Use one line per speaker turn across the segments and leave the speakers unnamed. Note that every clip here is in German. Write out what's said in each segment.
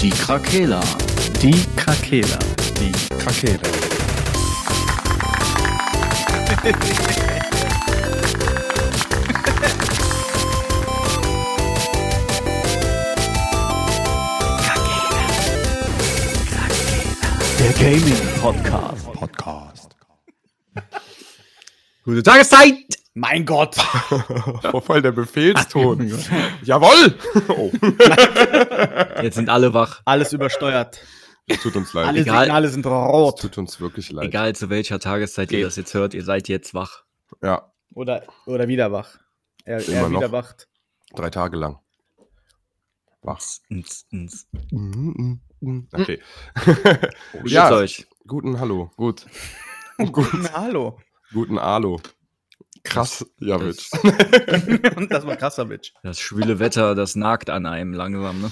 Die Krakela.
Die Krakela.
Die Krakela.
Der Gaming Podcast.
Podcast.
Gute Tageszeit! Mein Gott!
Vor voll der Befehlston. Jawoll! Oh,
Jetzt sind alle wach.
Alles übersteuert.
es tut uns leid.
Alle
Egal.
Signale sind
Es
rot.
tut uns wirklich leid.
Egal zu welcher Tageszeit ihr das jetzt hört, ihr seid jetzt wach.
Ja,
Oder, oder wieder wach. Er,
Immer
er
noch.
wieder wacht.
drei Tage lang. Wach.
Ns, ns.
Okay.
Wie
Ja.
geht's euch?
Guten Hallo. Gut. Guten,
Hallo.
guten Alo. Krass, Javitsch.
Und das war krasser Bitch.
Das schwüle Wetter, das nagt an einem langsam, ne?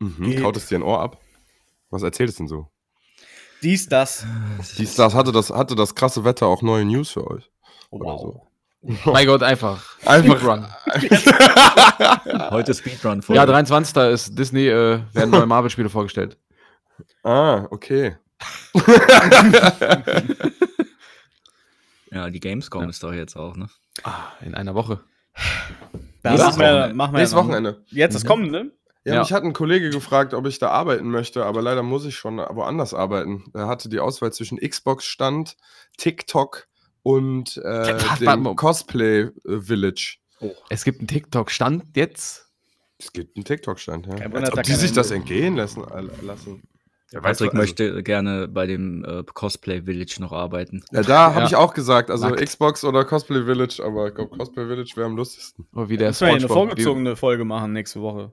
Mhm.
Geht.
Kaut es dir ein Ohr ab? Was erzählt es denn so?
Dies, das.
Dies, das hatte, das hatte das krasse Wetter auch neue News für euch. Oder so.
Mein Gott, einfach.
Einfach-
Speedrun.
Heute Speedrun
Ja, 23. ist Disney, äh, werden neue Marvel-Spiele vorgestellt.
Ah, okay.
Ja, die Gamescom ist doch jetzt auch, ne?
Ah, in einer Woche.
Da
Nächstes
machen wir,
Wochenende.
machen wir
Nächstes
ja
Wochenende.
Jetzt ist kommende.
Ja,
Ja.
mich hat ein Kollege gefragt, ob ich da arbeiten möchte, aber leider muss ich schon woanders arbeiten. Er hatte die Auswahl zwischen Xbox-Stand, TikTok und äh, dem. Cosplay Village.
Es gibt einen TikTok-Stand jetzt.
Es gibt einen TikTok-Stand, ja. Als ob die sich das entgehen lassen. äh, lassen. Ja,
Patrick
also-
möchte gerne bei dem äh, Cosplay Village noch arbeiten.
Ja, da habe
Ja.
ich auch gesagt, also
Nackt.
Xbox oder Cosplay Village, aber ich glaube, Cosplay Village wäre am lustigsten.
Oder wie der
Müssen wir eine vorgezogene Folge machen nächste Woche.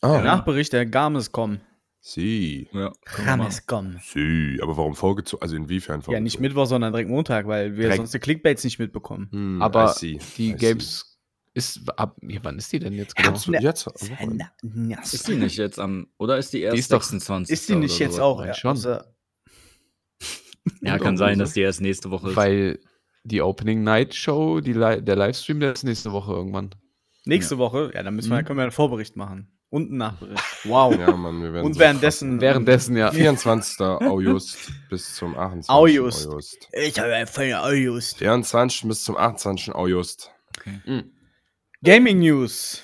Ah,
Der Nachbericht der Gamescom.
sie.
Ja,
Gamescom.
Sie. Aber warum vorgezogen? Also inwiefern vorgezogen?
Ja, nicht Mittwoch, sondern direkt Montag, weil wir
Direkt.
sonst die Clickbaits nicht mitbekommen.
Hm,
Aber die. Games ist ab. Ja, wann ist die denn jetzt genau?
Du jetzt? Wochenende?
Ist die nicht jetzt am, oder ist die erst
ist doch-
26.
Ist die nicht jetzt
so?
auch? Ja,
schon.
außer-
Ja, kann sein, dass die erst nächste Woche ist.
Weil die Opening Night Show, die der Livestream, der ist nächste Woche irgendwann.
Nächste Woche, ja, dann müssen wir,
Mhm.
können wir einen Vorbericht machen. Und einen Nachbericht. Wow.
Ja, Mann, wir werden
Und
so
währenddessen.
Währenddessen, ja.
24. August bis zum 28.
August.
August.
Ich habe einen vollen August.
24. bis zum 28. August.
Gaming News.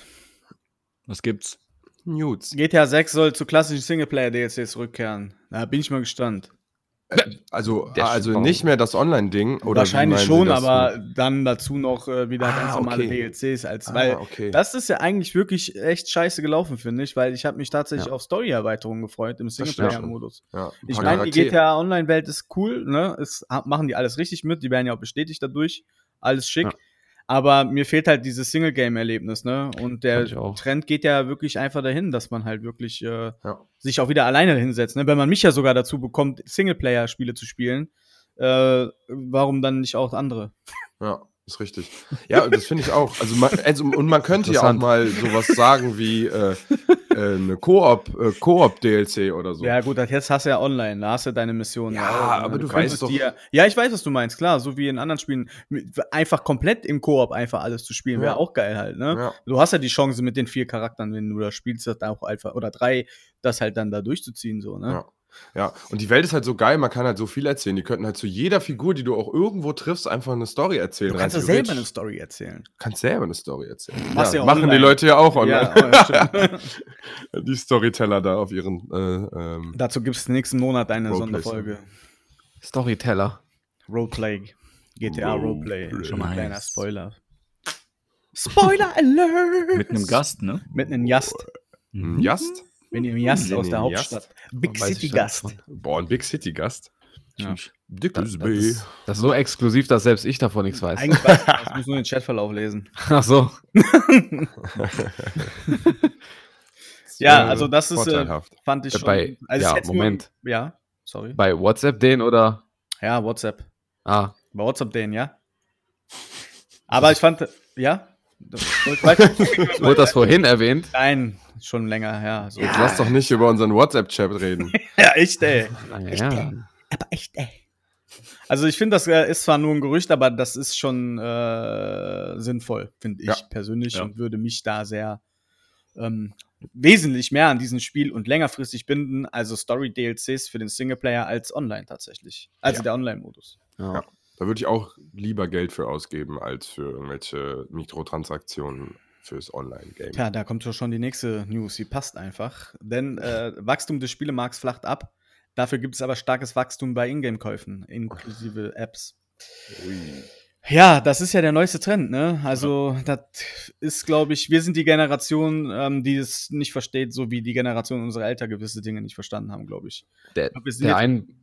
Was gibt's?
News.
GTA 6 soll zu klassischen Singleplayer-DLC zurückkehren. Da bin ich mal gespannt.
Also,
Der
also nicht mehr das Online-Ding? oder
Wahrscheinlich schon, aber dann dazu noch äh, wieder
Ah,
ganz normale
okay.
DLCs. Als,
Ah,
weil
okay.
das ist ja eigentlich wirklich echt scheiße gelaufen, finde ich, weil ich habe mich tatsächlich
Ja.
auf Story-Erweiterungen gefreut im Singleplayer-Modus.
Ja,
Ich meine, die GTA Online-Welt ist cool, ne? Es machen die alles richtig mit, die werden ja auch bestätigt dadurch. Alles schick.
Ja.
Aber mir fehlt halt dieses Single-Game-Erlebnis, ne? Und der. Trend geht ja wirklich einfach dahin, dass man halt wirklich äh,
Ja.
sich auch wieder alleine hinsetzt. Ne? Wenn man mich ja sogar dazu bekommt, Singleplayer-Spiele zu spielen, äh, warum dann nicht auch andere?
Ja, ist richtig. Ja, das finde ich auch. Also, man, also und man könnte ja auch mal sowas sagen wie äh, äh, eine Koop, äh, Koop-DLC oder so.
Ja, gut, das- jetzt hast du ja online, da hast du deine Mission.
Ja,
auch, ne?
aber du
könntest
weißt doch-
Dir, ja, ich weiß, was du meinst, klar, so wie in anderen Spielen. Einfach komplett im Koop einfach alles zu spielen, wäre
Ja.
auch geil halt, ne?
Ja.
Du hast ja die Chance mit den vier Charakteren, wenn du da spielst, das auch einfach, oder drei, das halt dann da durchzuziehen, so, ne?
Ja. Ja, und die Welt ist halt so geil, man kann halt so viel erzählen. Die könnten halt zu jeder Figur, die du auch irgendwo triffst, einfach eine Story erzählen.
Du kannst ja
rein
selber eine Story erzählen.
Du kannst selber eine Story erzählen. Ja,
ja
machen die. Leute ja auch online.
Ja, oh,
die Storyteller da auf ihren. Äh, ähm,
Dazu gibt es nächsten Monat eine
Roleplay.
Sonderfolge.
Storyteller.
Roleplay. GTA
Roleplay.
Roleplay.
Schon
mal
Kleiner. Spoiler. Spoiler Alert!
Mit einem Gast, ne?
Mitten in Jast.
ein Jast?
Wenn ihr im Jast aus der Hauptstadt. Big City Gast.
Boah, ein Big City-Gast.
Ja.
Dickes
Das,
B.
ist, das ist so exklusiv, dass selbst ich davon nichts weiß.
Eigentlich weiß ich, das. ich muss nur den Chatverlauf lesen.
Ach so.
Ja, also das ist, äh,
vorteilhaft.
fand ich
Äh,
schon.
bei-
also
ja,
hätte nur-
Moment.
Ja, sorry.
Bei WhatsApp den oder?
Ja, WhatsApp.
Ah,
Bei WhatsApp den, ja. Aber ich fand, ja.
Wurde das vorhin erwähnt?
Nein, schon länger her. So.
Jetzt lass doch nicht über unseren WhatsApp-Chat reden.
Ja, echt, ey.
Ja.
Aber echt, ey. Also ich finde, das äh, ist zwar nur ein Gerücht, aber das ist schon äh, sinnvoll, finde ich
Ja.
persönlich
Ja.
und würde mich da sehr ähm, wesentlich mehr an diesem Spiel und längerfristig binden, also Story-DLCs für den Singleplayer als online tatsächlich. Also
Ja.
der Online-Modus.
Ja.
Ja. Da würde ich auch lieber Geld für ausgeben, als für irgendwelche Mikrotransaktionen fürs Online-Game.
Tja, da kommt schon die nächste News, die passt einfach. Denn äh, Wachstum des Spielemarkts flacht ab. Dafür gibt es aber starkes Wachstum bei Ingame-Käufen, inklusive Apps.
Ui.
Ja, das ist ja der neueste Trend, ne? Also, das ist, glaube ich, wir sind die Generation, ähm, die es nicht versteht, so wie die Generation unserer Eltern gewisse Dinge nicht verstanden haben, glaube ich.
Der,
glaub, wir sind
der ein.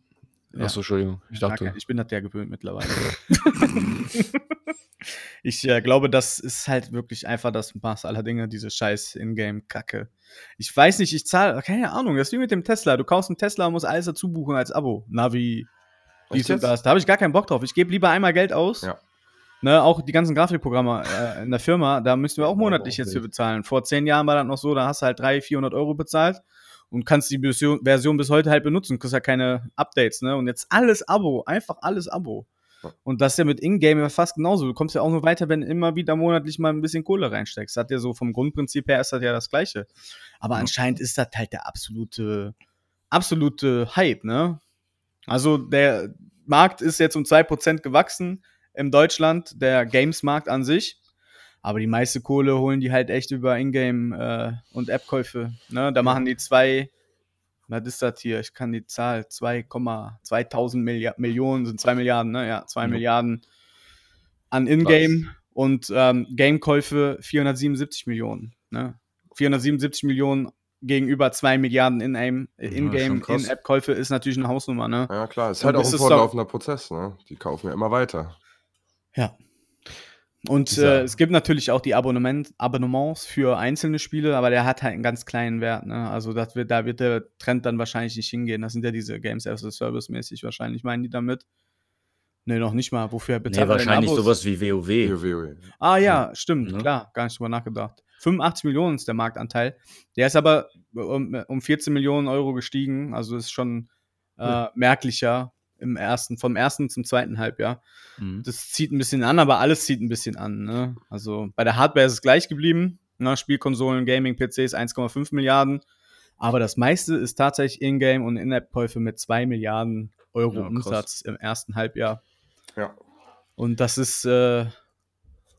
Ja.
Achso, Entschuldigung. Ich dachte.
Ja, ich bin das der gewöhnt mittlerweile. ich äh, glaube, das ist halt wirklich einfach das Maß aller Dinge, diese scheiß Ingame-Kacke. Ich weiß nicht, ich zahle, keine Ahnung, das ist wie mit dem Tesla. Du kaufst einen Tesla und musst alles dazu buchen als Abo. Navi, dies und das. Da habe ich gar keinen Bock drauf. Ich gebe lieber einmal Geld aus.
Ja.
Ne, auch die ganzen Grafikprogramme äh, in der Firma, da müssen wir auch
Ja,
monatlich jetzt für bezahlen. Vor zehn Jahren war das noch so, da hast du halt 300, 400 Euro bezahlt und kannst die Version, Version bis heute halt benutzen, kriegst ja keine Updates, ne? Und jetzt alles Abo, einfach alles Abo. Und das ist ja mit Ingame ja fast genauso. Du kommst ja auch nur weiter, wenn du immer wieder monatlich mal ein bisschen Kohle reinsteckst. Das hat ja so vom Grundprinzip her ist das ja das Gleiche. Aber
Ja.
anscheinend ist das halt der absolute, absolute Hype, ne? Also der Markt ist jetzt um 2% gewachsen im Deutschland, der Games-Markt an sich. Aber die meiste Kohle holen die halt echt über Ingame äh, und App-Käufe. Ne? Da machen die zwei, was ist das hier? Ich kann die Zahl, 2,2000 Millia Millionen sind 2 Milliarden, ne? Ja, 2
Ja.
Milliarden an Ingame und ähm, Game-Käufe 477 Millionen. Ne? 477 Millionen gegenüber 2 Milliarden äh,
Ja,
In-Game,
krass.
In-App-Käufe ist natürlich eine Hausnummer, ne?
Ja, klar, ist
Und
halt auch ein fortlaufender Prozess, ne? Die kaufen ja immer weiter.
Ja. Und äh, es gibt natürlich auch die Abonnement Abonnements für einzelne Spiele, aber der hat halt einen ganz kleinen Wert. Ne? Also das wird, da wird der Trend dann wahrscheinlich nicht hingehen. Das sind ja diese Games as a Service mäßig wahrscheinlich, meinen die damit. Ne, noch nicht mal. Wofür
Nee,
bezahlt man denn
wahrscheinlich
Abos?
sowas wie WoW.
WoW.
Ah ja, stimmt,
Ne?
klar, gar nicht drüber nachgedacht. 85 Millionen ist der Marktanteil. Der ist aber um, um 14 Millionen Euro gestiegen, also ist schon äh, merklicher im ersten, vom ersten zum zweiten Halbjahr.
Mhm.
Das zieht ein bisschen an, aber alles zieht ein bisschen an. Ne? Also bei der Hardware ist es gleich geblieben. Ne? Spielkonsolen, Gaming, PCs 1,5 Milliarden. Aber das meiste ist tatsächlich Ingame und In-App-Käufe mit 2 Milliarden Euro
Ja.
Umsatz im ersten Halbjahr.
Ja.
Und das ist äh,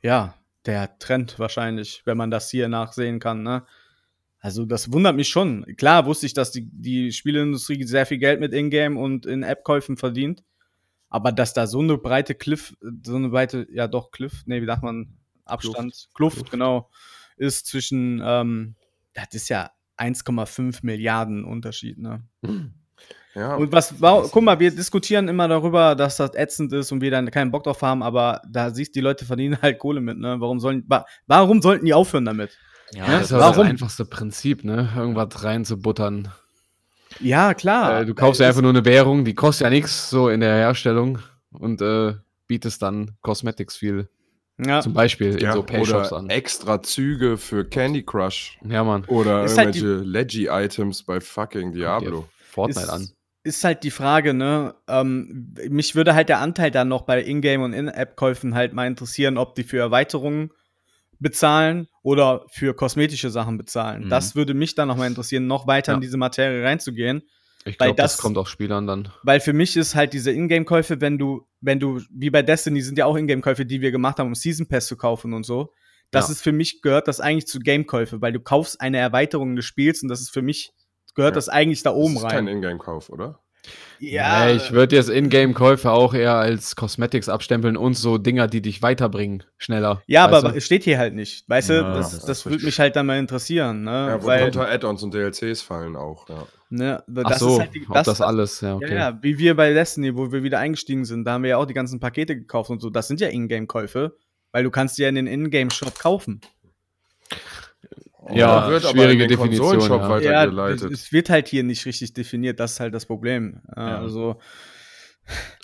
ja der Trend wahrscheinlich, wenn man das hier nachsehen kann. Ne? Also das wundert mich schon. Klar wusste ich, dass die, die Spieleindustrie sehr viel Geld mit Ingame und in App-Käufen verdient. Aber dass da so eine breite Cliff, so eine breite, ja doch, Cliff, nee, wie sagt man, Abstand, Kluft, genau, ist zwischen, ähm, das ist ja 1,5 Milliarden Unterschied, ne?
Ja,
Und was, wa- guck mal, wir diskutieren immer darüber, dass das ätzend ist und wir dann keinen Bock drauf haben, aber da siehst du, die Leute verdienen halt Kohle mit, ne? Warum sollen, wa warum sollten die aufhören damit?
Ja,
Ja,
Das ist
Warum?
das einfachste Prinzip, ne? Irgendwas reinzubuttern.
Ja, klar.
äh, du kaufst ja einfach nur eine Währung, die kostet ja nichts so in der Herstellung und äh, bietest dann Cosmetics viel.
ja.
Zum Beispiel in
ja,
so Payshops
oder
an.
extra Züge für Candy Crush.
Ja, Mann.
Oder
Ist halt
irgendwelche Leggy-Items bei fucking Diablo.
Fortnite
ist,
an.
ist halt die Frage, ne? Ähm, mich würde halt der Anteil dann noch bei Ingame und In-App-Käufen halt mal interessieren, ob die für Erweiterungen bezahlen oder für kosmetische Sachen bezahlen.
Mhm.
Das würde mich dann noch mal interessieren, noch weiter in
Ja.
diese Materie reinzugehen.
Ich glaube, das,
das-
kommt auch Spielern dann.
Weil für mich ist halt diese Ingame-Käufe, wenn du, wenn du, wie bei Destiny sind ja auch Ingame-Käufe, die wir gemacht haben, um Season Pass zu kaufen und so. Das
Ja.
ist für mich, gehört das eigentlich zu Game-Käufe, weil du kaufst eine Erweiterung des Spiels und das ist für mich, gehört
Ja.
das eigentlich da oben
das ist kein
rein.
Ingame-Kauf, oder?
Ja,
Nee, ich würde jetzt Ingame-Käufe auch eher als Cosmetics abstempeln und so Dinger, die dich weiterbringen, schneller.
Ja, aber
du?
es steht hier halt nicht. Weißt du,
Ja,
das,
das
das,
ist
würde mich halt dann mal interessieren, ne?
Ja,
Weil,
worunter Add-ons und DLCs fallen auch, ja.
ne,
Ach
das
so,
ist halt die,
ob das, alles, ja, okay.
Ja, wie wir bei Destiny, wo wir wieder eingestiegen sind, da haben wir ja auch die ganzen Pakete gekauft und so. Das sind ja Ingame-Käufe, weil du kannst die ja in den Ingame-Shop kaufen.
Ja,
wird aber
schwierige
in den
Definition, ja.
Ja, es,
weitergeleitet.
es wird halt hier nicht richtig definiert, das ist halt das Problem.
Ja.
Also,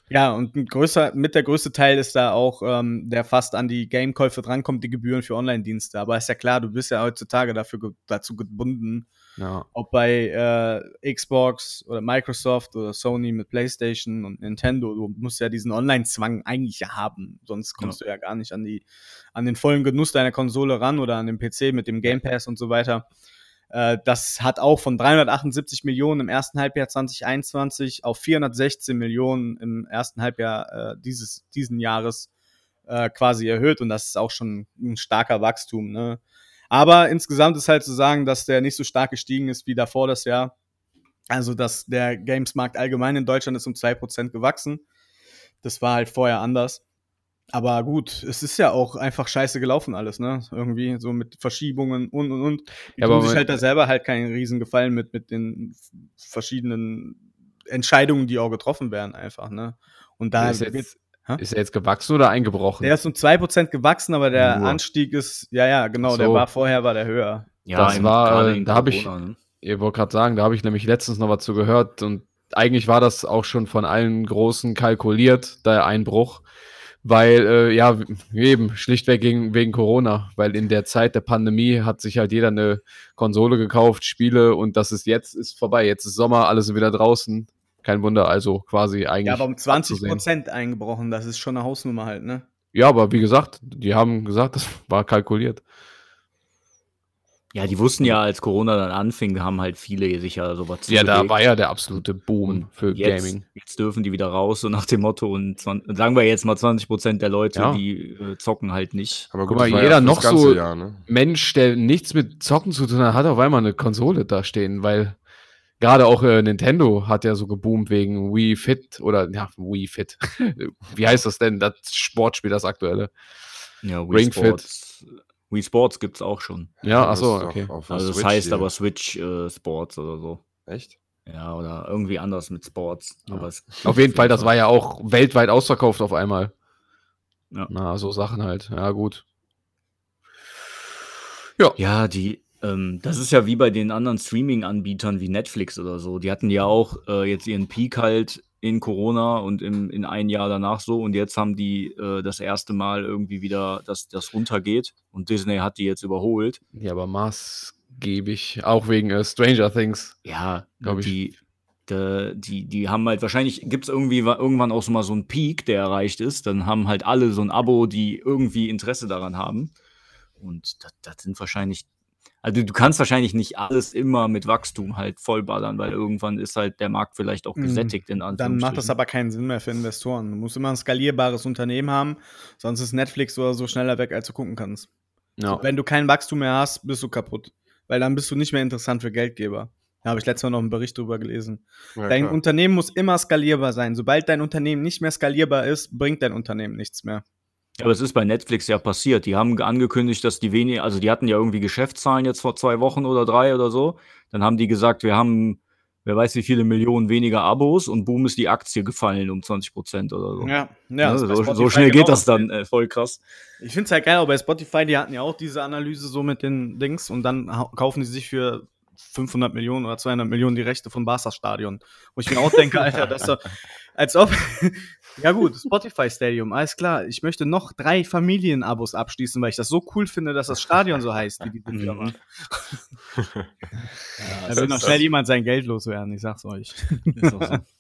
ja, und ein größer, mit der größte Teil ist da auch, ähm, der fast an die Game-Käufe drankommt, die Gebühren für Online-Dienste. Aber ist ja klar, du bist ja heutzutage dafür ge dazu gebunden,
ja.
ob bei äh, Xbox oder Microsoft oder Sony mit PlayStation und Nintendo, du musst ja diesen Online-Zwang eigentlich ja haben, sonst kommst du ja gar nicht an die an den vollen Genuss deiner Konsole ran oder an den PC mit dem Game Pass und so weiter. Äh, das hat auch von 378 Millionen im ersten Halbjahr 2021 auf 416 Millionen im ersten Halbjahr äh, dieses diesen Jahres äh, quasi erhöht und das ist auch schon ein starker Wachstum. Ne? Aber insgesamt ist halt zu sagen, dass der nicht so stark gestiegen ist wie davor das Jahr. Also, dass der Games-Markt allgemein in Deutschland ist um 2% gewachsen. Das war halt vorher anders. Aber gut, es ist ja auch einfach scheiße gelaufen alles, ne? Irgendwie so mit Verschiebungen und und und. Die
Ja,
tun sich halt da selber halt keinen riesen Gefallen mit, mit den verschiedenen Entscheidungen, die auch getroffen werden, einfach, ne? Und da
ist,
wird,
jetzt,
Hä?
ist er jetzt gewachsen oder eingebrochen?
der ist um 2% gewachsen, aber der
Nur.
Anstieg ist, ja, ja, genau,
Ach
der
so.
war vorher, war der höher.
Ja,
Das war, äh, da hab ich-
ne?
Ich wollte gerade sagen, da habe ich nämlich letztens noch was zu gehört und eigentlich war das auch schon von allen Großen kalkuliert, der Einbruch, weil, äh, ja, eben, schlichtweg wegen, wegen Corona, weil in der Zeit der Pandemie hat sich halt jeder eine Konsole gekauft, Spiele und das ist jetzt, ist vorbei, jetzt ist Sommer, alle sind wieder draußen, kein Wunder, also quasi eigentlich.
Ja, aber um 20
abzusehen.
Prozent eingebrochen, das ist schon eine Hausnummer halt, ne?
Ja, aber wie gesagt, die haben gesagt, das war kalkuliert.
Ja, die wussten ja, als Corona dann anfing, haben halt viele sich ja sowas
Ja, da war ja der absolute Boom
Und
für
jetzt,
Gaming.
jetzt dürfen die wieder raus, so nach dem Motto. Und 20, sagen wir jetzt mal 20 Prozent der Leute,
Ja.
die äh, zocken halt nicht.
Aber
Guck mal, jeder
fürs
noch so-
Jahr, ne?
Mensch, der nichts mit Zocken zu tun hat, hat auf einmal eine Konsole da stehen, weil gerade auch äh, Nintendo hat ja so geboomt wegen Wii Fit oder ja, Wii Fit. Wie heißt das denn? Das Sportspiel, das aktuelle.
Ja,
Ring Fit.
Sports. Wii Sports gibt's auch schon.
Ja, achso, okay.
auf der
Also das
Switch
heißt
hier.
aber Switch äh, Sports oder so.
Echt?
Ja, oder irgendwie anders mit Sports.
Ja.
Aber es,
Auf jeden Fall, das war ja auch weltweit ausverkauft auf einmal.
Ja.
Na, so Sachen halt. Ja, gut.
Ja, die, ähm, das ist ja wie bei den anderen Streaming-Anbietern wie Netflix oder so. Die hatten ja auch äh, jetzt ihren Peak halt in Corona und im, in ein Jahr danach so. Und jetzt haben die äh, das erste Mal irgendwie wieder, dass das runtergeht. Und Disney hat die jetzt überholt.
Ja, aber maßgebig, auch wegen äh, Stranger Things.
Ja,
Glaub ich.
die, die, die, die haben halt wahrscheinlich, gibt es irgendwie wa- irgendwann auch so mal so einen Peak, der erreicht ist. Dann haben halt alle so ein Abo, die irgendwie Interesse daran haben. Und das, das sind wahrscheinlich, also du kannst wahrscheinlich nicht alles immer mit Wachstum halt vollballern, weil irgendwann ist halt der Markt vielleicht auch
Mhm.
gesättigt in
Dann
Anführungsstrichen.
macht das aber keinen Sinn mehr für Investoren. Du musst immer ein skalierbares Unternehmen haben, sonst ist Netflix oder so schneller weg, als du gucken kannst.
Ja.
Wenn du kein Wachstum mehr hast, bist du kaputt. Weil dann bist du nicht mehr interessant für Geldgeber. Da habe ich letztes Mal noch einen Bericht drüber gelesen.
Ja,
dein
klar.
Unternehmen muss immer skalierbar sein. Sobald dein Unternehmen nicht mehr skalierbar ist, bringt dein Unternehmen nichts mehr.
Ja, aber es ist bei Netflix ja passiert. Die haben ge- angekündigt, dass die wenig, also die hatten ja irgendwie Geschäftszahlen jetzt vor zwei Wochen oder drei oder so. Dann haben die gesagt, wir haben, wer weiß wie viele Millionen weniger Abos und boom ist die Aktie gefallen um 20 Prozent oder so.
Ja, ja.
Ja,
bei
so, so schnell
genau
geht das dann, äh, voll krass.
Ich finde es halt geil, auch bei Spotify, die hatten ja auch diese Analyse so mit den Dings und dann kaufen die sich für 500 Millionen oder 200 Millionen die Rechte vom Barca-Stadion. Wo ich mir auch denke, Alter, das ist doch, als ob, ja gut, Spotify Stadium, alles klar, ich möchte noch drei Familienabos abschließen, weil ich das so cool finde, dass das Stadion so heißt, wie diese Firma.
Mhm.
Da will noch schnell jemand sein Geld loswerden, ich sag's euch.
Auch so.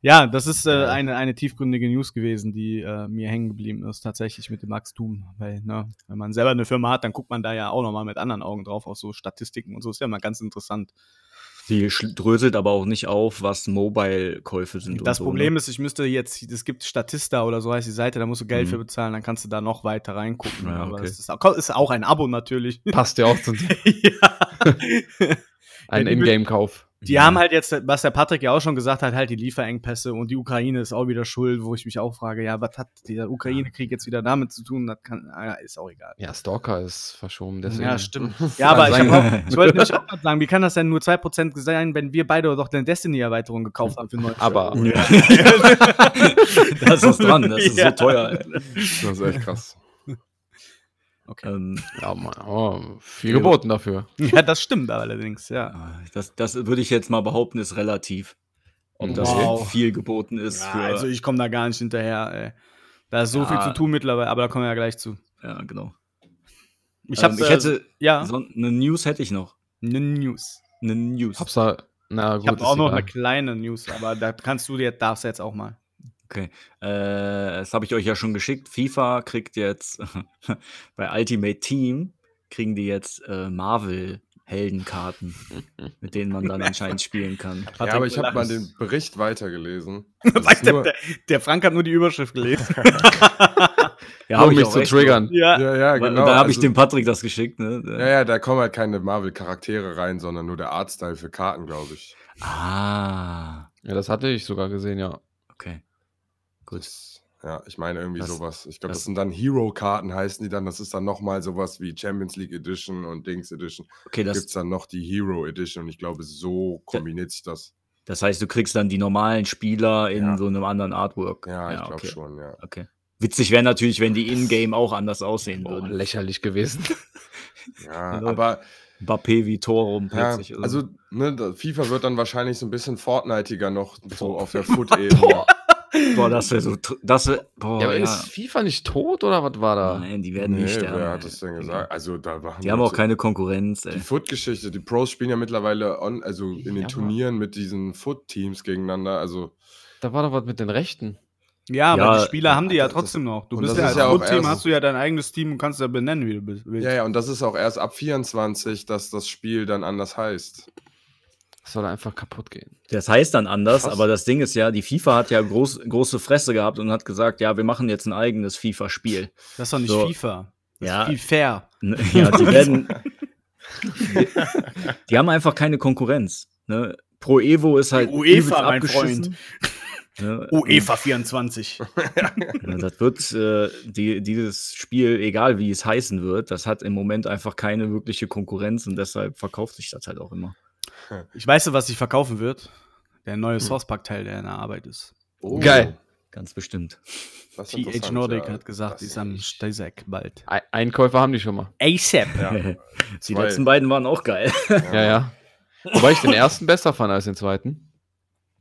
Ja, das ist äh, eine, eine tiefgründige News gewesen, die äh, mir hängen geblieben ist, tatsächlich mit dem Wachstum. Weil, ne, wenn man selber eine Firma hat, dann guckt man da ja auch nochmal mit anderen Augen drauf, auf so Statistiken und so. Ist ja mal ganz interessant.
Die dröselt aber auch nicht auf, was Mobile-Käufe sind.
das
und so,
Problem
ne?
ist, ich müsste jetzt, es gibt Statista oder so heißt die Seite, da musst du Geld
Mhm.
für bezahlen, dann kannst du da noch weiter reingucken.
Ja,
Aber
okay.
das ist, auch- ist auch ein Abo natürlich.
Passt ja auch zum
ja.
ein
die-
Ingame-Kauf.
Die
Ja.
haben halt jetzt, was der Patrick ja auch schon gesagt hat, halt die Lieferengpässe und die Ukraine ist auch wieder schuld, wo ich mich auch frage, ja, was hat der Ukraine-Krieg jetzt wieder damit zu tun? Das kann, ah, ist auch egal.
Ja, Stalker ist verschoben, deswegen.
Ja, stimmt. Ja, aber ich, auch, ich wollte nämlich auch mal sagen, wie kann das denn nur 2% sein, wenn wir beide doch eine Destiny-Erweiterung gekauft haben für 90
Aber-?
Ja. das ist dran, das ist
Ja.
so teuer.
Das ist echt krass.
Okay.
Ähm,
Ja, Mann, oh, viel geboten dafür.
Ja, das stimmt allerdings, ja.
das, das würde ich jetzt mal behaupten, ist relativ. Ob das
Wow.
viel geboten ist
ja
für.
also ich komme da gar nicht hinterher, ey. Da ist so
Ja.
viel zu tun mittlerweile, aber da kommen wir ja gleich zu.
ja, genau.
Ich,
Ähm,
hab,
ich
äh,
hätte.
ja,
So, eine News hätte ich noch.
eine News.
Eine News.
Hab's da, na gut,
Ich habe
ist
auch noch
egal.
eine kleine News, aber da kannst du dir, darfst du jetzt auch mal.
Okay. Äh, das habe ich euch ja schon geschickt. FIFA kriegt jetzt bei Ultimate Team kriegen die jetzt äh, Marvel Heldenkarten, mit denen man dann anscheinend spielen kann.
Ja, aber ich habe mal den Bericht weitergelesen.
Der, der, der Frank hat nur die Überschrift gelesen.
Ja,
um
ich
mich zu triggern.
ja.
Ja, ja, genau.
Und da habe ich
also-
dem Patrick das geschickt, ne?
Ja, ja, da kommen halt keine Marvel-Charaktere rein, sondern nur der Artstyle für Karten, glaube ich.
Ah,
Ja, das hatte ich sogar gesehen, ja.
okay. Gut.
Das, ja, ich meine irgendwie
Das-
sowas. Ich glaube,
das-
das sind dann Hero-Karten, heißen die dann. Das ist dann nochmal sowas wie Champions League Edition und Dings Edition.
Okay,
Gibt
das,
es dann noch die Hero Edition und ich glaube, so kombiniert sich das.
das heißt, du kriegst dann die normalen Spieler in
Ja.
so einem anderen Artwork.
Ja, ich glaube
okay.
schon, ja.
Okay. Witzig wäre natürlich, wenn die in-game auch anders aussehen
Oh,
würden.
lächerlich gewesen.
Ja,
Also,
aber
Mbappé wie Tor rum
ja,
plötzlich. oder
also
so.
ne, FIFA wird dann wahrscheinlich so ein bisschen Fortnite'iger noch so auf der Foot-Ebene.
Boah, das wäre so, das wär, boah,
ja,
ja.
aber ist FIFA nicht tot oder was war da?
Nein, die werden
Nee,
nicht sterben.
wer hat das denn gesagt? Also da waren
Die haben auch
so-
keine Konkurrenz, ey.
Die Foot-Geschichte, die Pros spielen ja mittlerweile on, also in den
Ja, aber-
Turnieren mit diesen Foot-Teams gegeneinander. Also
Da war doch was mit den Rechten.
Ja, aber
Ja,
die Spieler haben die ja
das-
trotzdem noch. Du bist
das
ja als
ja erst-
hast du ja dein eigenes Team und kannst ja benennen, wie du bist- willst.
ja, ja, und das ist auch erst ab 24, dass das Spiel dann anders heißt.
Das soll einfach kaputt gehen.
Das heißt dann anders,
Krass.
aber das Ding ist ja, die FIFA hat ja groß, große Fresse gehabt und hat gesagt, ja, wir machen jetzt ein eigenes FIFA-Spiel.
Das ist doch nicht
So.
FIFA. Das
Ja.
ist FIFA.
Ja, die werden. die, die haben einfach keine Konkurrenz. Ne? Pro Evo ist halt.
Die UEFA, mein
abgeschissen, Ne?
UEFA 24.
Ja, das wird äh, die, dieses Spiel, egal wie es heißen wird, das hat im Moment einfach keine wirkliche Konkurrenz und deshalb verkauft sich das halt auch immer.
Ich weiß, was sich verkaufen wird. Der neue Source Pack-Teil, der in der Arbeit ist.
Oh,
Geil.
Ganz bestimmt.
TH Nordic
ja.
hat gesagt, die ist am Steisack bald.
Ein Einkäufer haben die schon mal.
ASAP.
Ja,
Die
Zwei.
letzten beiden waren auch geil.
Ja, ja. Wobei ich den ersten besser fand als den zweiten.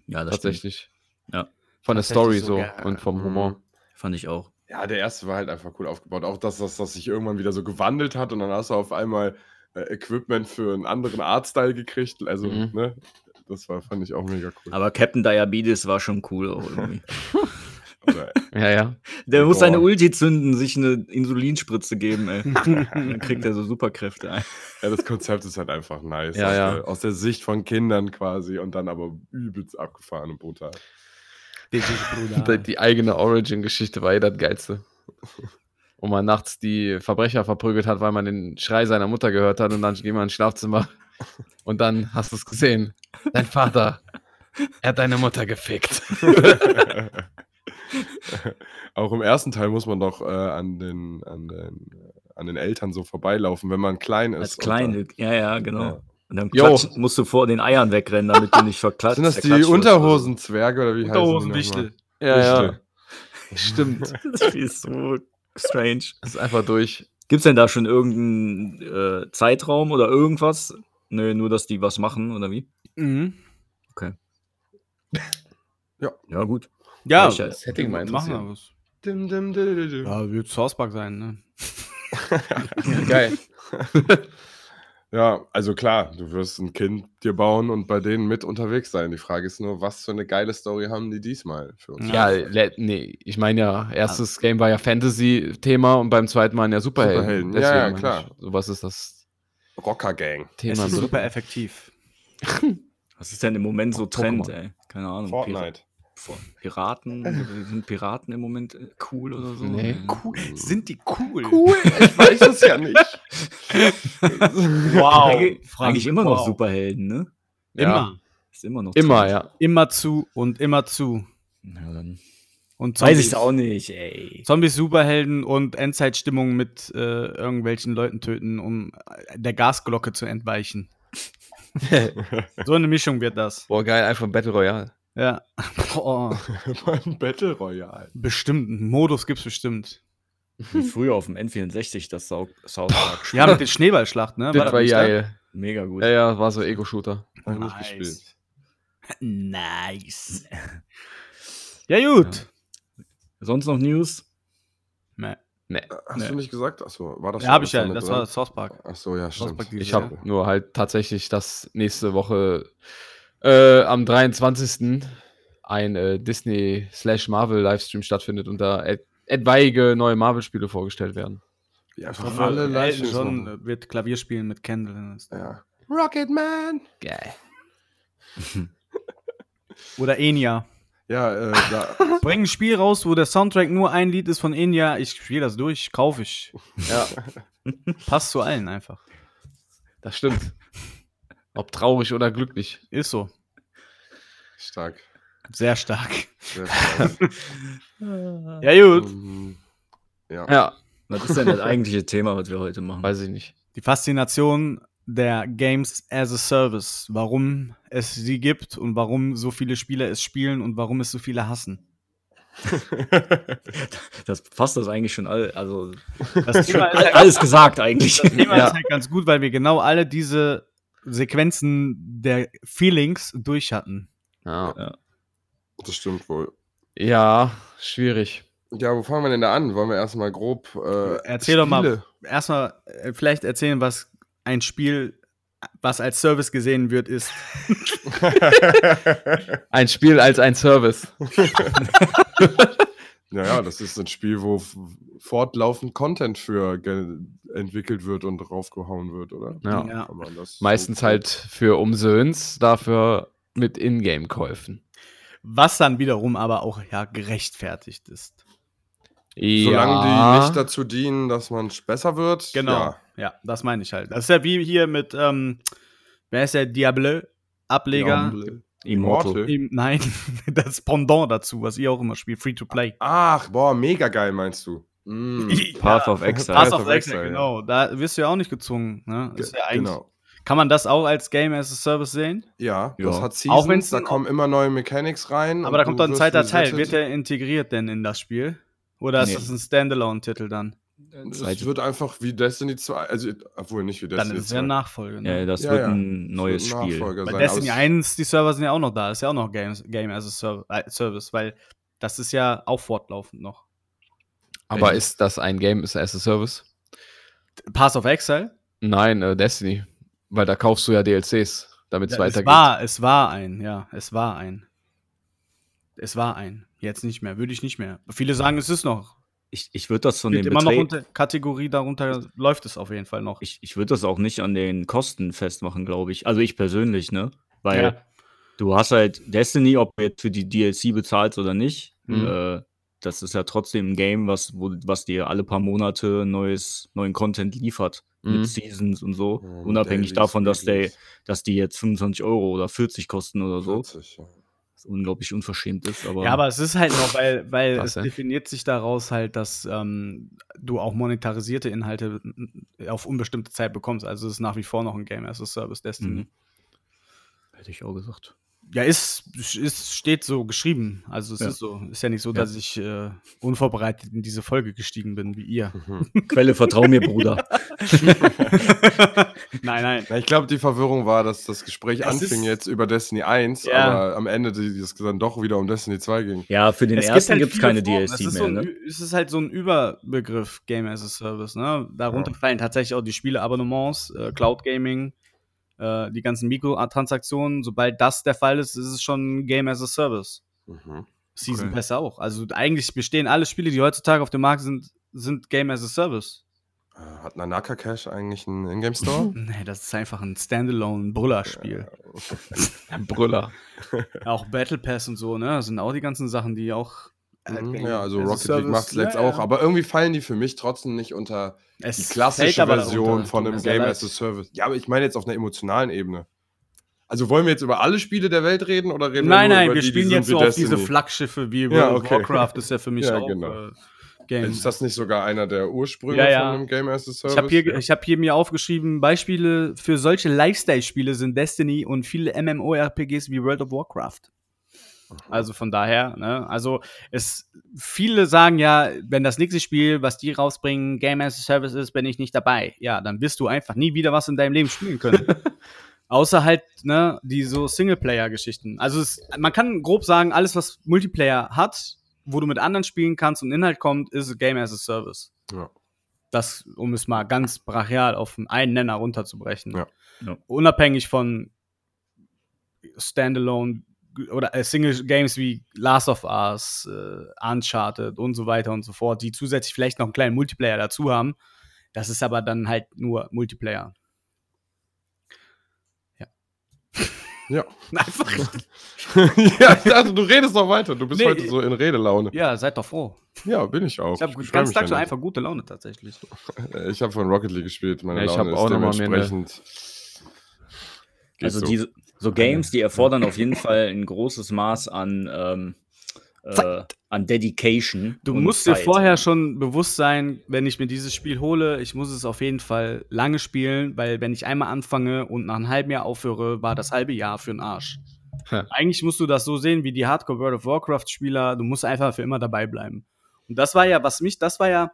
Ja, das stimmt.
Tatsächlich.
Ja.
Von der Story so
sogar.
und vom Humor.
Fand ich auch.
Ja, der erste war halt einfach cool aufgebaut. Auch dass das, das sich irgendwann wieder so gewandelt hat und dann hast du auf einmal äh, Equipment für einen anderen Artstyle gekriegt. Also,
Mhm.
ne? Das war, fand ich auch mega cool.
Aber Captain Diabetes war schon cool auch irgendwie.
Oder,
Ja, ja.
Der muss seine Ulti zünden, sich eine Insulinspritze geben, ey. Dann kriegt er so Superkräfte ein.
ja, das Konzept ist halt einfach nice.
Ja,
aus,
ja.
Der, aus der Sicht von Kindern quasi und dann aber übelst abgefahren und brutal.
Die, die eigene Origin-Geschichte war eh das Geilste. Wo man nachts die Verbrecher verprügelt hat, weil man den Schrei seiner Mutter gehört hat und dann geht man ins Schlafzimmer und dann hast du es gesehen. Dein Vater, er hat deine Mutter gefickt.
Auch im ersten Teil muss man doch äh, an, den, an, den, an den Eltern so vorbeilaufen, wenn man klein ist.
Als
und
kleine, ja, ja, genau.
Ja.
Und dann musst du vor den Eiern wegrennen, damit du nicht verklatscht.
Sind das die. Unterhosenzwerge oder wie heißen die
Unterhosenwichtel.
Ja, ja. Stimmt.
Das ist so strange.
Das ist einfach durch.
Gibt's denn da schon irgendeinen äh, Zeitraum oder irgendwas? Nö, nur, dass die was machen, oder wie?
Mhm.
Ja, gut.
Ja,
ja.
Setting mal
machen wir was.
Dim, dim, dim, dim, dim.
Ja, wird Source Pack sein, ne?
Geil.
Ja, also klar, du wirst ein Kind dir bauen und bei denen mit unterwegs sein. Die Frage ist nur, was für eine geile Story haben die diesmal für uns?
Ja, nee, ich meine ja, erstes Game war ja Fantasy-Thema und beim zweiten Mal ja Superhelden.
Superhelden, ja,
Deswegen
ja, klar.
Ich, sowas ist das
Rocker Gang.
Es
Thema.
ist
so.
super effektiv.
Was ist denn im Moment so Trend,
Pokémon.
ey? Keine Ahnung.
Fortnite.
Pir- Piraten? Sind Piraten im Moment äh, cool oder so?
Nee.
Äh,
Cool. Sind die cool?
Cool, ich weiß es ja nicht.
Wow.
Eigentlich,
Frank,
eigentlich immer noch
wow.
Superhelden, ne?
Ja.
Immer.
Ist immer noch
Immer,
Trend.
ja.
Immer zu und immer zu.
Ja, dann
Und
weiß ich auch nicht, ey.
Zombies, Superhelden und Endzeitstimmung mit äh, irgendwelchen Leuten töten, um äh, der Gasglocke zu entweichen. So eine Mischung wird das.
Boah, geil, einfach Battle Royale.
Ja. Boah.
Beim Battle Royale.
Bestimmt. Einen Modus gibt's bestimmt.
Wie früher auf dem N64 das South Park.
Ja, mit der Schneeballschlacht, ne?
Das war
nicht
geil.
Mega gut.
Ja, ja, war so Ego-Shooter.
Nice.
gespielt.
Nice. Ja, gut.
Sonst noch News?
Nee.
Nee.
Hast
Nee.
du nicht gesagt? Achso, war das
Ja, habe ich ja. Das
drin?
war Source Park.
Achso, ja, stimmt.
Ich habe nur halt tatsächlich, dass nächste Woche äh, am 23. ein äh, Disney slash Marvel Livestream stattfindet und da et etwaige neue Marvel-Spiele vorgestellt werden.
Ja, einfach
hoffe,
alle
Elton
Livestreams
John wird Klavier spielen mit Kendall.
Ja. Rocket Man.
Geil.
Oder Enya.
Ja, äh, da,
Bring ein Spiel raus, wo der Soundtrack nur ein Lied ist von Enya. Ich spiele das durch, kaufe ich.
ja.
Passt zu allen einfach.
Das stimmt. Ob traurig oder glücklich.
Ist so.
Stark.
Sehr stark.
Sehr stark.
Ja, gut.
Mhm. ja.
Ja,
Was ist denn das eigentliche Thema, was wir heute machen?
weiß ich nicht.
Die Faszination der Games as a Service. Warum es sie gibt und warum so viele Spieler es spielen und warum es so viele hassen.
Das fasst das eigentlich schon all, also
Das Thema ist
all, alles gesagt eigentlich.
Das Thema
Ja.
ist halt ganz gut, weil wir genau alle diese Sequenzen der Feelings durch hatten.
Ja,
Das stimmt wohl.
ja schwierig.
Ja, wo fangen wir denn da an? Wollen wir erstmal grob. Äh,
Erzähl doch mal.
Spiele?
Erstmal äh, vielleicht erzählen, was ein Spiel, was als Service gesehen wird, ist.
Ein Spiel als ein Service.
Naja, das ist ein Spiel, wo fortlaufend Content für entwickelt wird und draufgehauen wird, oder?
Ja.
Ja.
Meistens
so-
halt für Umsöhns, dafür mit Ingame-Käufen.
Was dann wiederum aber auch ja gerechtfertigt ist.
Solange die nicht dazu dienen, dass man besser wird.
Genau.
Ja.
Ja, das meine ich halt. Das ist ja wie hier mit, ähm, wer ist der Diablo? Ableger.
Immortal.
Im, nein, das Pendant dazu, was ihr auch immer spielt, Free to Play.
Ach, boah, mega geil, meinst du? Mm.
Path of Exile.
Path of
Exile, genau. Da wirst du ja auch nicht gezwungen. Ne? Ist ja eigentlich,
genau.
Kann man das auch als Game as a Service sehen?
Ja,
Ja.
das hat
Auch
Seasons,
wenn's
da kommen immer neue Mechanics rein.
Aber da kommt dann ein zweiter Teil. Wird der integriert denn in das Spiel? Oder ist
Nee.
das ein Standalone-Titel dann?
Es wird einfach wie Destiny 2, also, obwohl nicht wie
Dann
Destiny
ist es ja
2.
Nachfolge. Ne?
Ja, das
Ja,
wird
ja.
ein neues
wird ein
Spiel.
Nachfolger
Bei
sein,
Destiny
aber es-
1, die Server sind ja auch noch da. Ist ja auch noch Games, Game as a äh, Service, weil das ist ja auch fortlaufend noch.
Aber ist das ein Game as a Service?
Pass of Exile?
Nein, äh, Destiny. Weil da kaufst du ja DLCs, damit es
Ja, es
weitergeht.
war, es war ein, ja, es war ein. Es war ein. Jetzt nicht mehr, würde ich nicht mehr. Viele sagen, es ist noch.
Ich, ich würde das von den
immer noch unter Kategorie darunter läuft es auf jeden Fall noch.
ich, ich würde das auch nicht an den Kosten festmachen, glaube ich. Also ich persönlich, ne? Weil
Ja.
du hast halt Destiny, ob du jetzt für die DLC bezahlst oder nicht.
Mhm.
Äh, das ist ja trotzdem ein Game, was, wo, was dir alle paar Monate neues, neuen Content liefert.
Mhm.
Mit Seasons und so.
Ja,
Unabhängig davon, dass, der, dass die jetzt 25 Euro oder 40 kosten oder so.
40, ja.
Unglaublich unverschämt ist. Aber
Ja, aber es ist halt noch, weil, weil
Krass,
es definiert sich daraus halt, dass ähm, du auch monetarisierte Inhalte auf unbestimmte Zeit bekommst. Also es ist nach wie vor noch ein Game as a Service Destiny.
Mhm. hätte ich auch gesagt.
Ja, ist, ist, steht so geschrieben. Also es
Ja.
ist so. Ist ja nicht so,
Ja.
dass ich äh, unvorbereitet in diese Folge gestiegen bin wie ihr.
Quelle, vertrau mir, Bruder.
nein, nein.
Na, ich glaube, die Verwirrung war, dass das Gespräch
Es
anfing
ist-
jetzt über Destiny 1,
Ja.
aber am Ende die- es dann doch wieder um Destiny 2 ging.
Ja, für den
Es
ersten
halt
gibt es
viele
keine. DLC
es ist
mehr.
So ein,
ne?
Es ist halt so ein Überbegriff Game as a Service. Ne? Darunter
Ja.
fallen tatsächlich auch die Spieleabonnements, äh, Cloud Gaming, äh, die ganzen Mikrotransaktionen. Sobald das der Fall ist, ist es schon Game as a Service.
Mhm.
Season
Okay.
Pass auch. Also eigentlich bestehen alle Spiele, die heutzutage auf dem Markt sind, sind Game as a Service.
Äh, Hat Nanaka Cash eigentlich einen Ingame Store?
Nee, das ist einfach ein Standalone-Brüllerspiel.
Ein Brüller.
Auch Battle Pass und so, ne? Das sind auch die ganzen Sachen, die auch. Halt
Mhm,
Game
ja, also Rocket League
Service-
macht es letzt
Ja,
auch,
ja.
aber irgendwie fallen die für mich trotzdem nicht unter
Es
die klassische Version von einem Game as a Service. Ja, aber ich meine jetzt auf einer emotionalen Ebene. Also wollen wir jetzt über alle Spiele der Welt reden oder reden
Nein,
wir nur
nein,
über
wir
die, die
spielen
sind
jetzt so auf diese? Flaggschiffe wie World
Ja,
of
okay.
Warcraft, ist ja für mich
Ja,
auch
genau.
äh, Game.
Ist das nicht sogar einer der Ursprünge
Ja, ja.
von einem Game as a Service?
Ich habe hier,
Ja.
ich hab hier mir aufgeschrieben, Beispiele für solche Lifestyle-Spiele sind Destiny und viele MMORPGs wie World of Warcraft. Also von daher, ne, also es, viele sagen ja, wenn das nächste Spiel, was die rausbringen, Game as a Service ist, bin ich nicht dabei. Ja, dann wirst du einfach nie wieder was in deinem Leben spielen können. Außer halt, ne, die so Singleplayer-Geschichten. Also es, man kann grob sagen, alles, was Multiplayer hat, wo du mit anderen spielen kannst und Inhalt kommt, ist Game as a Service.
Ja.
Das, um es mal ganz brachial auf einen Nenner runterzubrechen.
Ja.
Ja.
Unabhängig von Standalone oder äh, Single Games wie Last of Us, äh, Uncharted und so weiter und so fort, die zusätzlich vielleicht noch einen kleinen Multiplayer dazu haben. Das ist aber dann halt nur Multiplayer.
Ja.
Einfach.
ja, ich dachte, du redest noch weiter. Du bist
Nee.
heute so in Redelaune.
ja, seid doch froh.
Ja, bin ich auch.
Ich habe ganz
mich
Tag
ja
so einfach gute Laune tatsächlich.
Ich habe von Rocket League gespielt. Meine
Ja, ich
Laune
hab
ist
auch noch mal mir eine-
Also
so.
diese so Games, die erfordern auf jeden Fall ein großes Maß an, ähm, äh, an Dedication.
Du
und
musst dir
Zeit.
vorher schon bewusst sein, wenn ich mir dieses Spiel hole, ich muss es auf jeden Fall lange spielen, weil wenn ich einmal anfange und nach einem halben Jahr aufhöre, war das halbe Jahr für den Arsch.
Ja.
Eigentlich musst du das so sehen wie die Hardcore World of Warcraft Spieler, du musst einfach für immer dabei bleiben. Und das war ja, was mich, das war ja,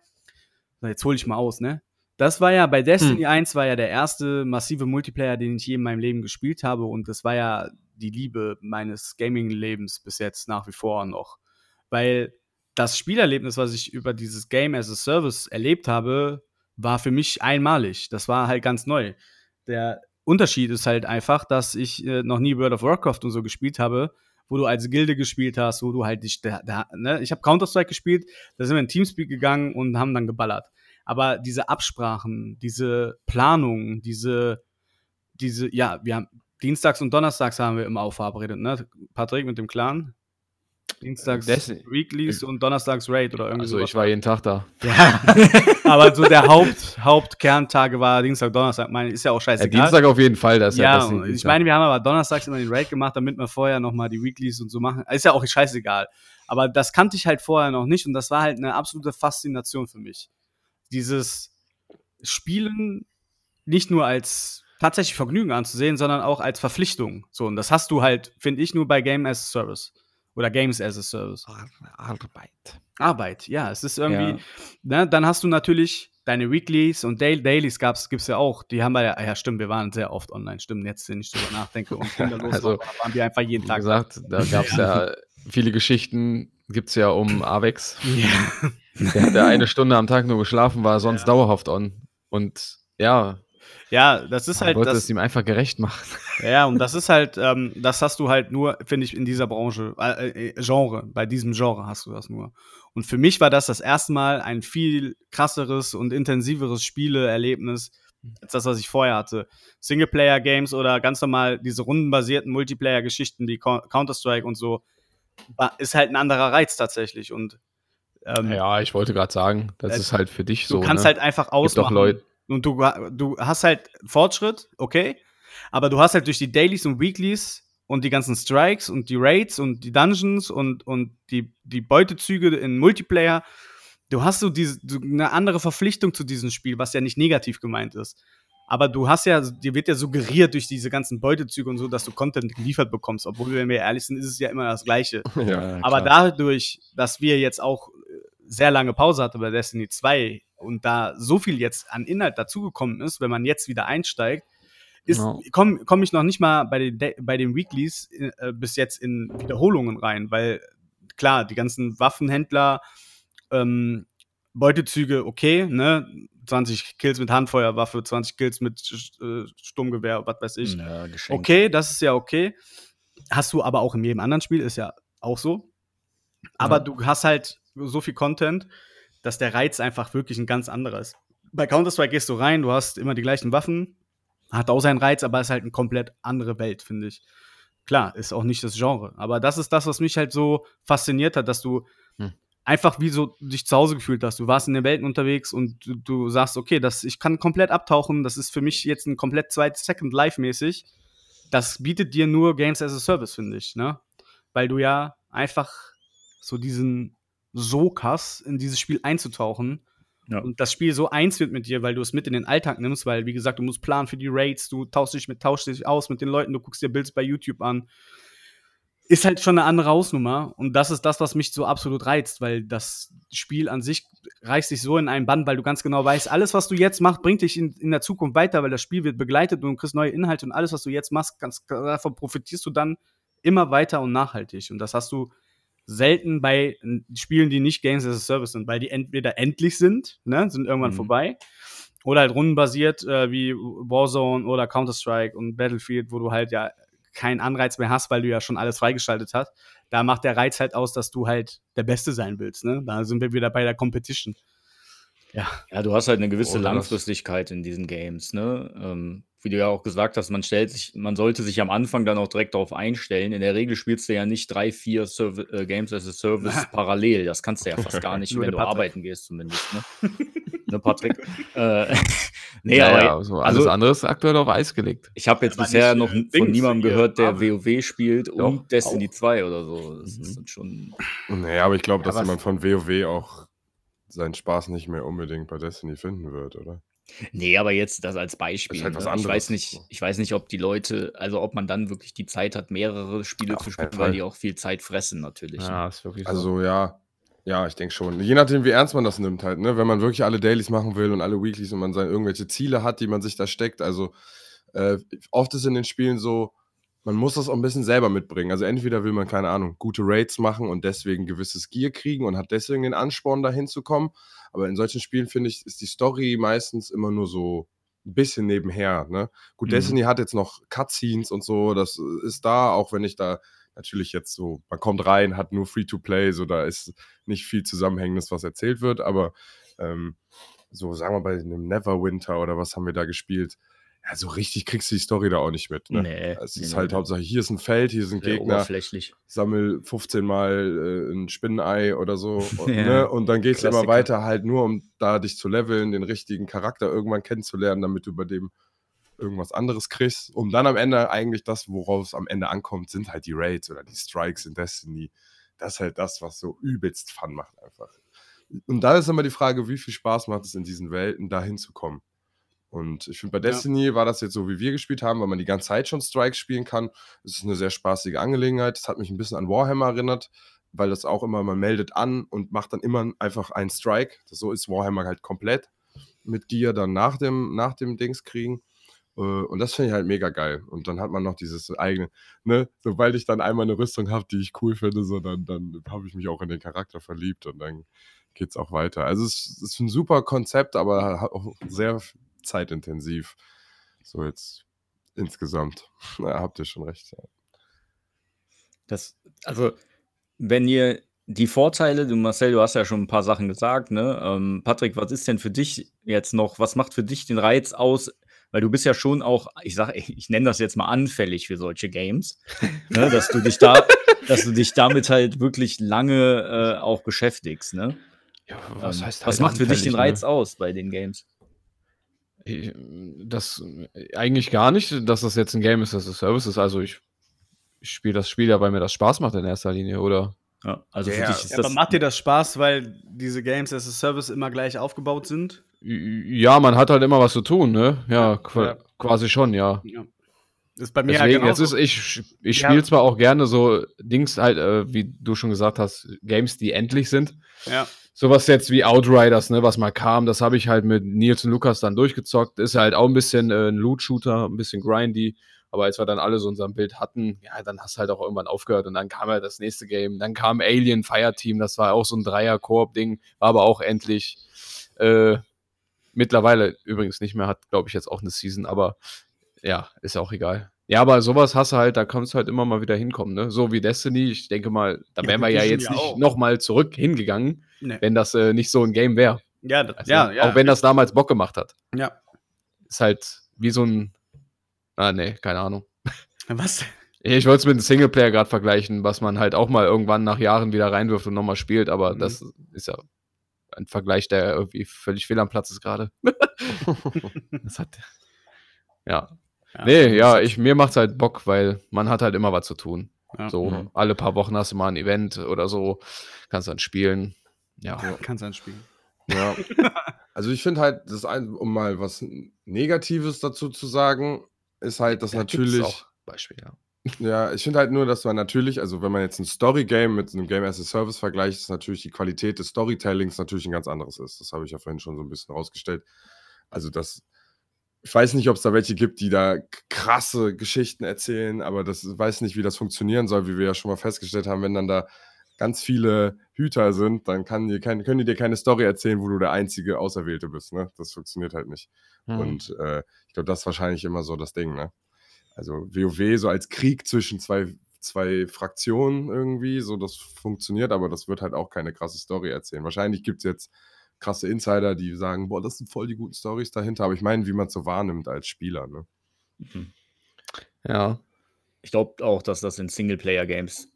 jetzt hole ich mal aus, ne? Das war ja bei Destiny 1 war ja der erste massive Multiplayer, den ich je in meinem Leben gespielt habe und das war ja die Liebe meines Gaming-Lebens bis jetzt nach wie vor noch. Weil das Spielerlebnis, was ich über dieses Game as a Service erlebt habe, war für mich einmalig. Das war halt ganz neu. Der Unterschied ist halt einfach, dass ich äh, noch nie World of Warcraft und so gespielt habe, wo du als Gilde gespielt hast, wo du halt dich, da, da, ne? ich habe Counter-Strike gespielt, da sind wir in Teamspeak gegangen und haben dann geballert. Aber diese Absprachen, diese Planung, diese, diese, ja, wir haben Dienstags und Donnerstags haben wir immer auch verabredet, ne? Patrick mit dem Clan. Dienstags
Destiny-
Weeklies und Donnerstags Raid oder irgendwie
Also
sowas.
ich war jeden Tag da.
Ja, aber so der Haupt, Hauptkerntage war Dienstag, Donnerstag. Meine, ist ja auch
Ja,
scheißegal.
Dienstag auf jeden Fall. Das ist
ja,
das
und ich meine, wir haben aber donnerstags immer den Raid gemacht, damit wir vorher nochmal die Weeklies und so machen. Ist ja auch scheißegal. Aber das kannte ich halt vorher noch nicht und das war halt eine absolute Faszination für mich. Dieses Spielen nicht nur als tatsächlich Vergnügen anzusehen, sondern auch als Verpflichtung. So, und das hast du halt, finde ich, nur bei Game as a Service. Oder Games as a Service.
Arbeit.
Arbeit, ja, es ist irgendwie,
Ja.
ne, dann hast du natürlich deine Weeklies und Dail Dailies gab's, gibt's ja auch, die haben wir ja, ja stimmt, wir waren sehr oft online, stimmt, jetzt, wenn ich drüber nachdenke und kinderlos
Also,
war, waren wir einfach jeden
Wie
Tag.
gesagt, da gab es ja viele Geschichten, gibt es ja um Avex.
Ja.
Der hat ja eine Stunde am Tag nur geschlafen, war sonst
Ja.
dauerhaft on. Und ja,
ja, das ist halt,
wollte
das,
es ihm einfach gerecht machen.
ja, und das ist halt, ähm, das hast du halt nur, finde ich, in dieser Branche, äh, äh, Genre, bei diesem Genre hast du das nur. Und für mich war das das erste Mal ein viel krasseres und intensiveres Spieleerlebnis als das, was ich vorher hatte. Singleplayer-Games oder ganz normal diese rundenbasierten Multiplayer-Geschichten wie Co- Counter-Strike und so, ist halt ein anderer Reiz tatsächlich. Und ähm,
Ja, ich wollte gerade sagen, das
Äh,
ist halt für dich
du
so.
kannst
ne?
halt einfach ausmachen.
Leute,
Und du, du hast halt Fortschritt, okay, aber du hast halt durch die Dailies und Weeklies und die ganzen Strikes und die Raids und die Dungeons und, und die, die Beutezüge in Multiplayer, du hast so diese, so eine andere Verpflichtung zu diesem Spiel, was ja nicht negativ gemeint ist. Aber du hast ja, dir wird ja suggeriert durch diese ganzen Beutezüge und so, dass du Content geliefert bekommst. Obwohl, wenn wir ehrlich sind, ist es ja immer das Gleiche.
ja.
Aber dadurch, dass wir jetzt auch sehr lange Pause hatten bei Destiny 2 und da so viel jetzt an Inhalt dazugekommen ist, wenn man jetzt wieder einsteigt, ist,
Ja.
komme komm ich noch nicht mal bei den, De- bei den Weeklies äh, bis jetzt in Wiederholungen rein, weil klar, die ganzen Waffenhändler, ähm, Beutezüge, okay, ne? 20 Kills mit Handfeuerwaffe, 20 Kills mit äh, Sturmgewehr, was weiß ich.
Ja.
Okay, das ist ja okay. Hast du aber auch in jedem anderen Spiel, ist ja auch so. Aber
Ja.
du hast halt so viel Content, dass der Reiz einfach wirklich ein ganz anderer ist. Bei Counter-Strike gehst du rein, du hast immer die gleichen Waffen, hat auch seinen Reiz, aber ist halt eine komplett andere Welt, finde ich. Klar, ist auch nicht das Genre. Aber das ist das, was mich halt so fasziniert hat, dass du
Hm.
einfach wie so dich zu Hause gefühlt hast. Du warst in den Welten unterwegs und du, du sagst, okay, das, ich kann komplett abtauchen, das ist für mich jetzt ein komplett zweites Second Life mäßig. Das bietet dir nur Games as a Service, finde ich, ne? Weil du ja einfach so diesen Sog hast, in dieses Spiel einzutauchen.
Ja.
Und das Spiel so eins wird mit dir, weil du es mit in den Alltag nimmst, weil, wie gesagt, du musst planen für die Raids, du tauschst dich, mit, tauschst dich aus mit den Leuten, du guckst dir Builds bei YouTube an. Ist halt schon eine andere Hausnummer. Und das ist das, was mich so absolut reizt, weil das Spiel an sich reißt dich so in einen Bann, weil du ganz genau weißt, alles, was du jetzt machst, bringt dich in, in der Zukunft weiter, weil das Spiel wird begleitet und du kriegst neue Inhalte und alles, was du jetzt machst, ganz, davon profitierst du dann immer weiter und nachhaltig. Und das hast du selten bei Spielen, die nicht Games as a Service sind, weil die entweder endlich sind, ne, sind irgendwann
Mhm.
vorbei, oder halt rundenbasiert äh, wie Warzone oder Counter-Strike und Battlefield, wo du halt ja keinen Anreiz mehr hast, weil du ja schon alles freigeschaltet hast. Da macht der Reiz halt aus, dass du halt der Beste sein willst. Ne? Da sind wir wieder bei der Competition. Ja.
Ja, du hast halt eine gewisse
Oder
Langfristigkeit in diesen Games, ne? Ähm, wie du ja auch gesagt hast, man stellt sich man sollte sich am Anfang dann auch direkt darauf einstellen. In der Regel spielst du ja nicht 3, 4 Serv äh, Games as a Service parallel. Das kannst du ja fast gar nicht, wenn du
Patrick.
arbeiten gehst zumindest, ne? ne, Patrick? Äh, ne,
ja,
aber
ja, so alles
also
andere ist aktuell auf Eis gelegt.
ich habe jetzt
Aber
bisher
nicht,
noch
äh,
n- von niemandem gehört, der
Marvel.
WoW spielt
Doch,
und Destiny
auch.
2 oder so. Das
Mhm.
ist dann schon
Nee, aber ich glaube,
Ja,
dass man von WoW auch seinen Spaß nicht mehr unbedingt bei Destiny finden wird, oder?
Nee, aber jetzt das als Beispiel.
Ist halt was
ne? Ich weiß nicht, ich weiß nicht, ob die Leute, also ob man dann wirklich die Zeit hat, mehrere Spiele
Auf
zu spielen, weil die auch viel Zeit fressen natürlich. ne?
Ja, ist wirklich so.
Also ja, ja, ich denke schon. Je nachdem, wie ernst man das nimmt halt, ne? Wenn man wirklich alle Dailies machen will und alle Weeklies und man seine irgendwelche Ziele hat, die man sich da steckt. Also äh, oft ist in den Spielen so, man muss das auch ein bisschen selber mitbringen. Also entweder will man, keine Ahnung, gute Raids machen und deswegen gewisses Gear kriegen und hat deswegen den Ansporn, da hinzukommen. Aber in solchen Spielen, finde ich, ist die Story meistens immer nur so ein bisschen nebenher. Ne? Gut,
Mhm.
Destiny hat jetzt noch Cutscenes und so, das ist da, auch wenn ich da natürlich jetzt so, man kommt rein, hat nur Free-to-Play, so da ist nicht viel Zusammenhängendes, was erzählt wird, aber ähm, so sagen wir bei einem Neverwinter oder was haben wir da gespielt, ja, so richtig kriegst du die Story da auch nicht mit. Ne?
Nee,
Es ist
nee,
halt
nee.
Hauptsache, hier ist ein Feld, hier sind
Sehr
Gegner,
oberflächlich.
sammel 15 Mal äh, ein Spinnenei oder so. Und,
Ja.
ne? und dann gehst du immer weiter, halt nur, um da dich zu leveln, den richtigen Charakter irgendwann kennenzulernen, damit du bei dem irgendwas anderes kriegst. Um dann am Ende eigentlich das, worauf es am Ende ankommt, sind halt die Raids oder die Strikes in Destiny. Das ist halt das, was so übelst Fun macht einfach. Und da ist immer die Frage, wie viel Spaß macht es in diesen Welten, da hinzukommen. Und ich finde, bei
Ja.
Destiny war das jetzt so, wie wir gespielt haben, weil man die ganze Zeit schon Strikes spielen kann. Es ist eine sehr spaßige Angelegenheit. Das hat mich ein bisschen an Warhammer erinnert, weil das auch immer, man meldet an und macht dann immer einfach einen Strike. Das, so ist Warhammer halt komplett mit Gear dann nach dem, nach dem Dings kriegen. Äh, Und das finde ich halt mega geil. Und dann hat man noch dieses eigene, ne, sobald ich dann einmal eine Rüstung habe, die ich cool finde, so dann, dann habe ich mich auch in den Charakter verliebt und dann geht es auch weiter. Also es, es ist ein super Konzept, aber hat auch sehr zeitintensiv. So jetzt insgesamt. Na, habt ihr schon recht. Ja.
Das, also, wenn ihr die Vorteile, du Marcel, du hast ja schon ein paar Sachen gesagt, ne? Ähm, Patrick, was ist denn für dich jetzt noch, was macht für dich den Reiz aus? Weil du bist ja schon auch, ich sag, ich nenne das jetzt mal anfällig für solche Games, ne? dass du dich da, dass du dich damit halt wirklich lange äh, auch beschäftigst, ne?
Ja,
Ähm,
was heißt
was
halt
macht für dich den
anfällig,
Reiz aus bei den Games?
Ich, das äh, eigentlich gar nicht, dass das jetzt ein Game ist, das ein Service ist. Also ich, ich spiele das Spiel ja, weil mir das Spaß macht in erster Linie, oder?
Ja, also
Ja,
für dich ist
Ja,
das.
aber macht dir das Spaß, weil diese Games as a Service immer gleich aufgebaut sind?
Ja, man hat halt immer was zu tun, ne? Ja,
Ja.
quasi schon, ja.
Ja. Ist bei mir
Deswegen,
ja
jetzt ist, ich, ich
Ja.
spiele zwar auch gerne so Dings halt, äh, wie du schon gesagt hast, Games, die endlich sind.
ja.
Sowas jetzt wie Outriders, ne, was mal kam, das habe ich halt mit Nils und Lukas dann durchgezockt. Ist halt auch ein bisschen äh, ein Loot-Shooter, ein bisschen grindy. Aber als wir dann alle so unser Bild hatten, ja, dann hast du halt auch irgendwann aufgehört und dann kam ja das nächste Game. Dann kam Alien Fireteam, das war auch so ein Dreier-Koop-Ding, war aber auch endlich. Äh, mittlerweile übrigens nicht mehr, hat, glaube ich, jetzt auch eine Season, aber ja, ist auch egal. Ja, aber sowas hast du halt, da kannst du halt immer mal wieder hinkommen, ne? So wie Destiny, ich denke mal, da
Ja,
wären wir ja jetzt
ja
nicht nochmal zurück hingegangen,
Nee.
wenn das äh, nicht so ein Game wäre.
Ja, das,
Also,
ja, ja.
Auch wenn das damals Bock gemacht hat.
Ja.
Ist halt wie so ein. Ah, nee, keine Ahnung.
Was?
Ich wollte es mit einem Singleplayer gerade vergleichen, was man halt auch mal irgendwann nach Jahren wieder reinwirft und nochmal spielt, aber
Mhm.
das ist ja ein Vergleich, der irgendwie völlig fehl am Platz ist gerade. das hat. Ja. Nee, ja, ich, mir macht's halt Bock, weil man hat halt immer was zu tun.
Ja.
So,
Mhm.
alle paar Wochen hast du mal ein Event oder so, kannst dann spielen. Ja.
Kannst anspielen.
Ja. Also ich finde halt, das ein, um mal was Negatives dazu zu sagen, ist halt, dass
Da gibt's
natürlich.
auch Beispiel, ja.
Ja, ich finde halt nur, dass man natürlich, also wenn man jetzt ein Story-Game mit einem Game as a Service vergleicht, ist natürlich die Qualität des Storytellings natürlich ein ganz anderes ist. Das habe ich ja vorhin schon so ein bisschen rausgestellt. Also das, ich weiß nicht, ob es da welche gibt, die da krasse Geschichten erzählen, aber das weiß nicht, wie das funktionieren soll, wie wir ja schon mal festgestellt haben, wenn dann da ganz viele Hüter sind, dann kann die kein, können die dir keine Story erzählen, wo du der einzige Auserwählte bist. Ne? Das funktioniert halt nicht.
Mhm.
Und äh, ich glaube, das ist wahrscheinlich immer so das Ding, ne? Also WoW so als Krieg zwischen zwei, zwei Fraktionen irgendwie, so das funktioniert, aber das wird halt auch keine krasse Story erzählen. Wahrscheinlich gibt es jetzt krasse Insider, die sagen, boah, das sind voll die guten Stories dahinter. Aber ich meine, wie man es so wahrnimmt als Spieler. Ne?
Mhm.
Ja.
Ich glaube auch, dass das in Singleplayer-Games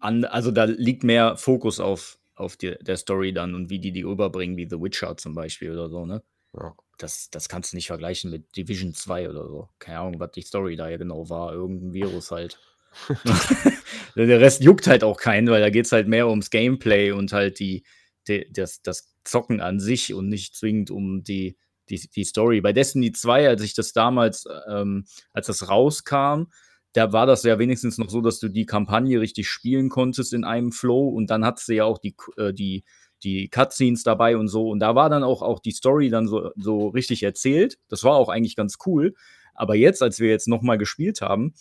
an, also da liegt mehr Fokus auf, auf die, der Story dann und wie die die überbringen, wie The Witcher zum Beispiel oder so, ne?
Ja.
Das, das kannst du nicht vergleichen mit Division 2 oder so. Keine Ahnung, was die Story da ja genau war. Irgendein Virus halt. der Rest juckt halt auch keinen, weil da geht es halt mehr ums Gameplay und halt die, die, das, das Zocken an sich und nicht zwingend um die, die, die Story. Bei Destiny 2, als ich das damals, ähm, als das rauskam, da war das ja wenigstens noch so, dass du die Kampagne richtig spielen konntest in einem Flow und dann hattest du ja auch die, äh, die, die Cutscenes dabei und so. Und da war dann auch, auch die Story dann so, so richtig erzählt. Das war auch eigentlich ganz cool. Aber jetzt, als wir jetzt nochmal gespielt haben,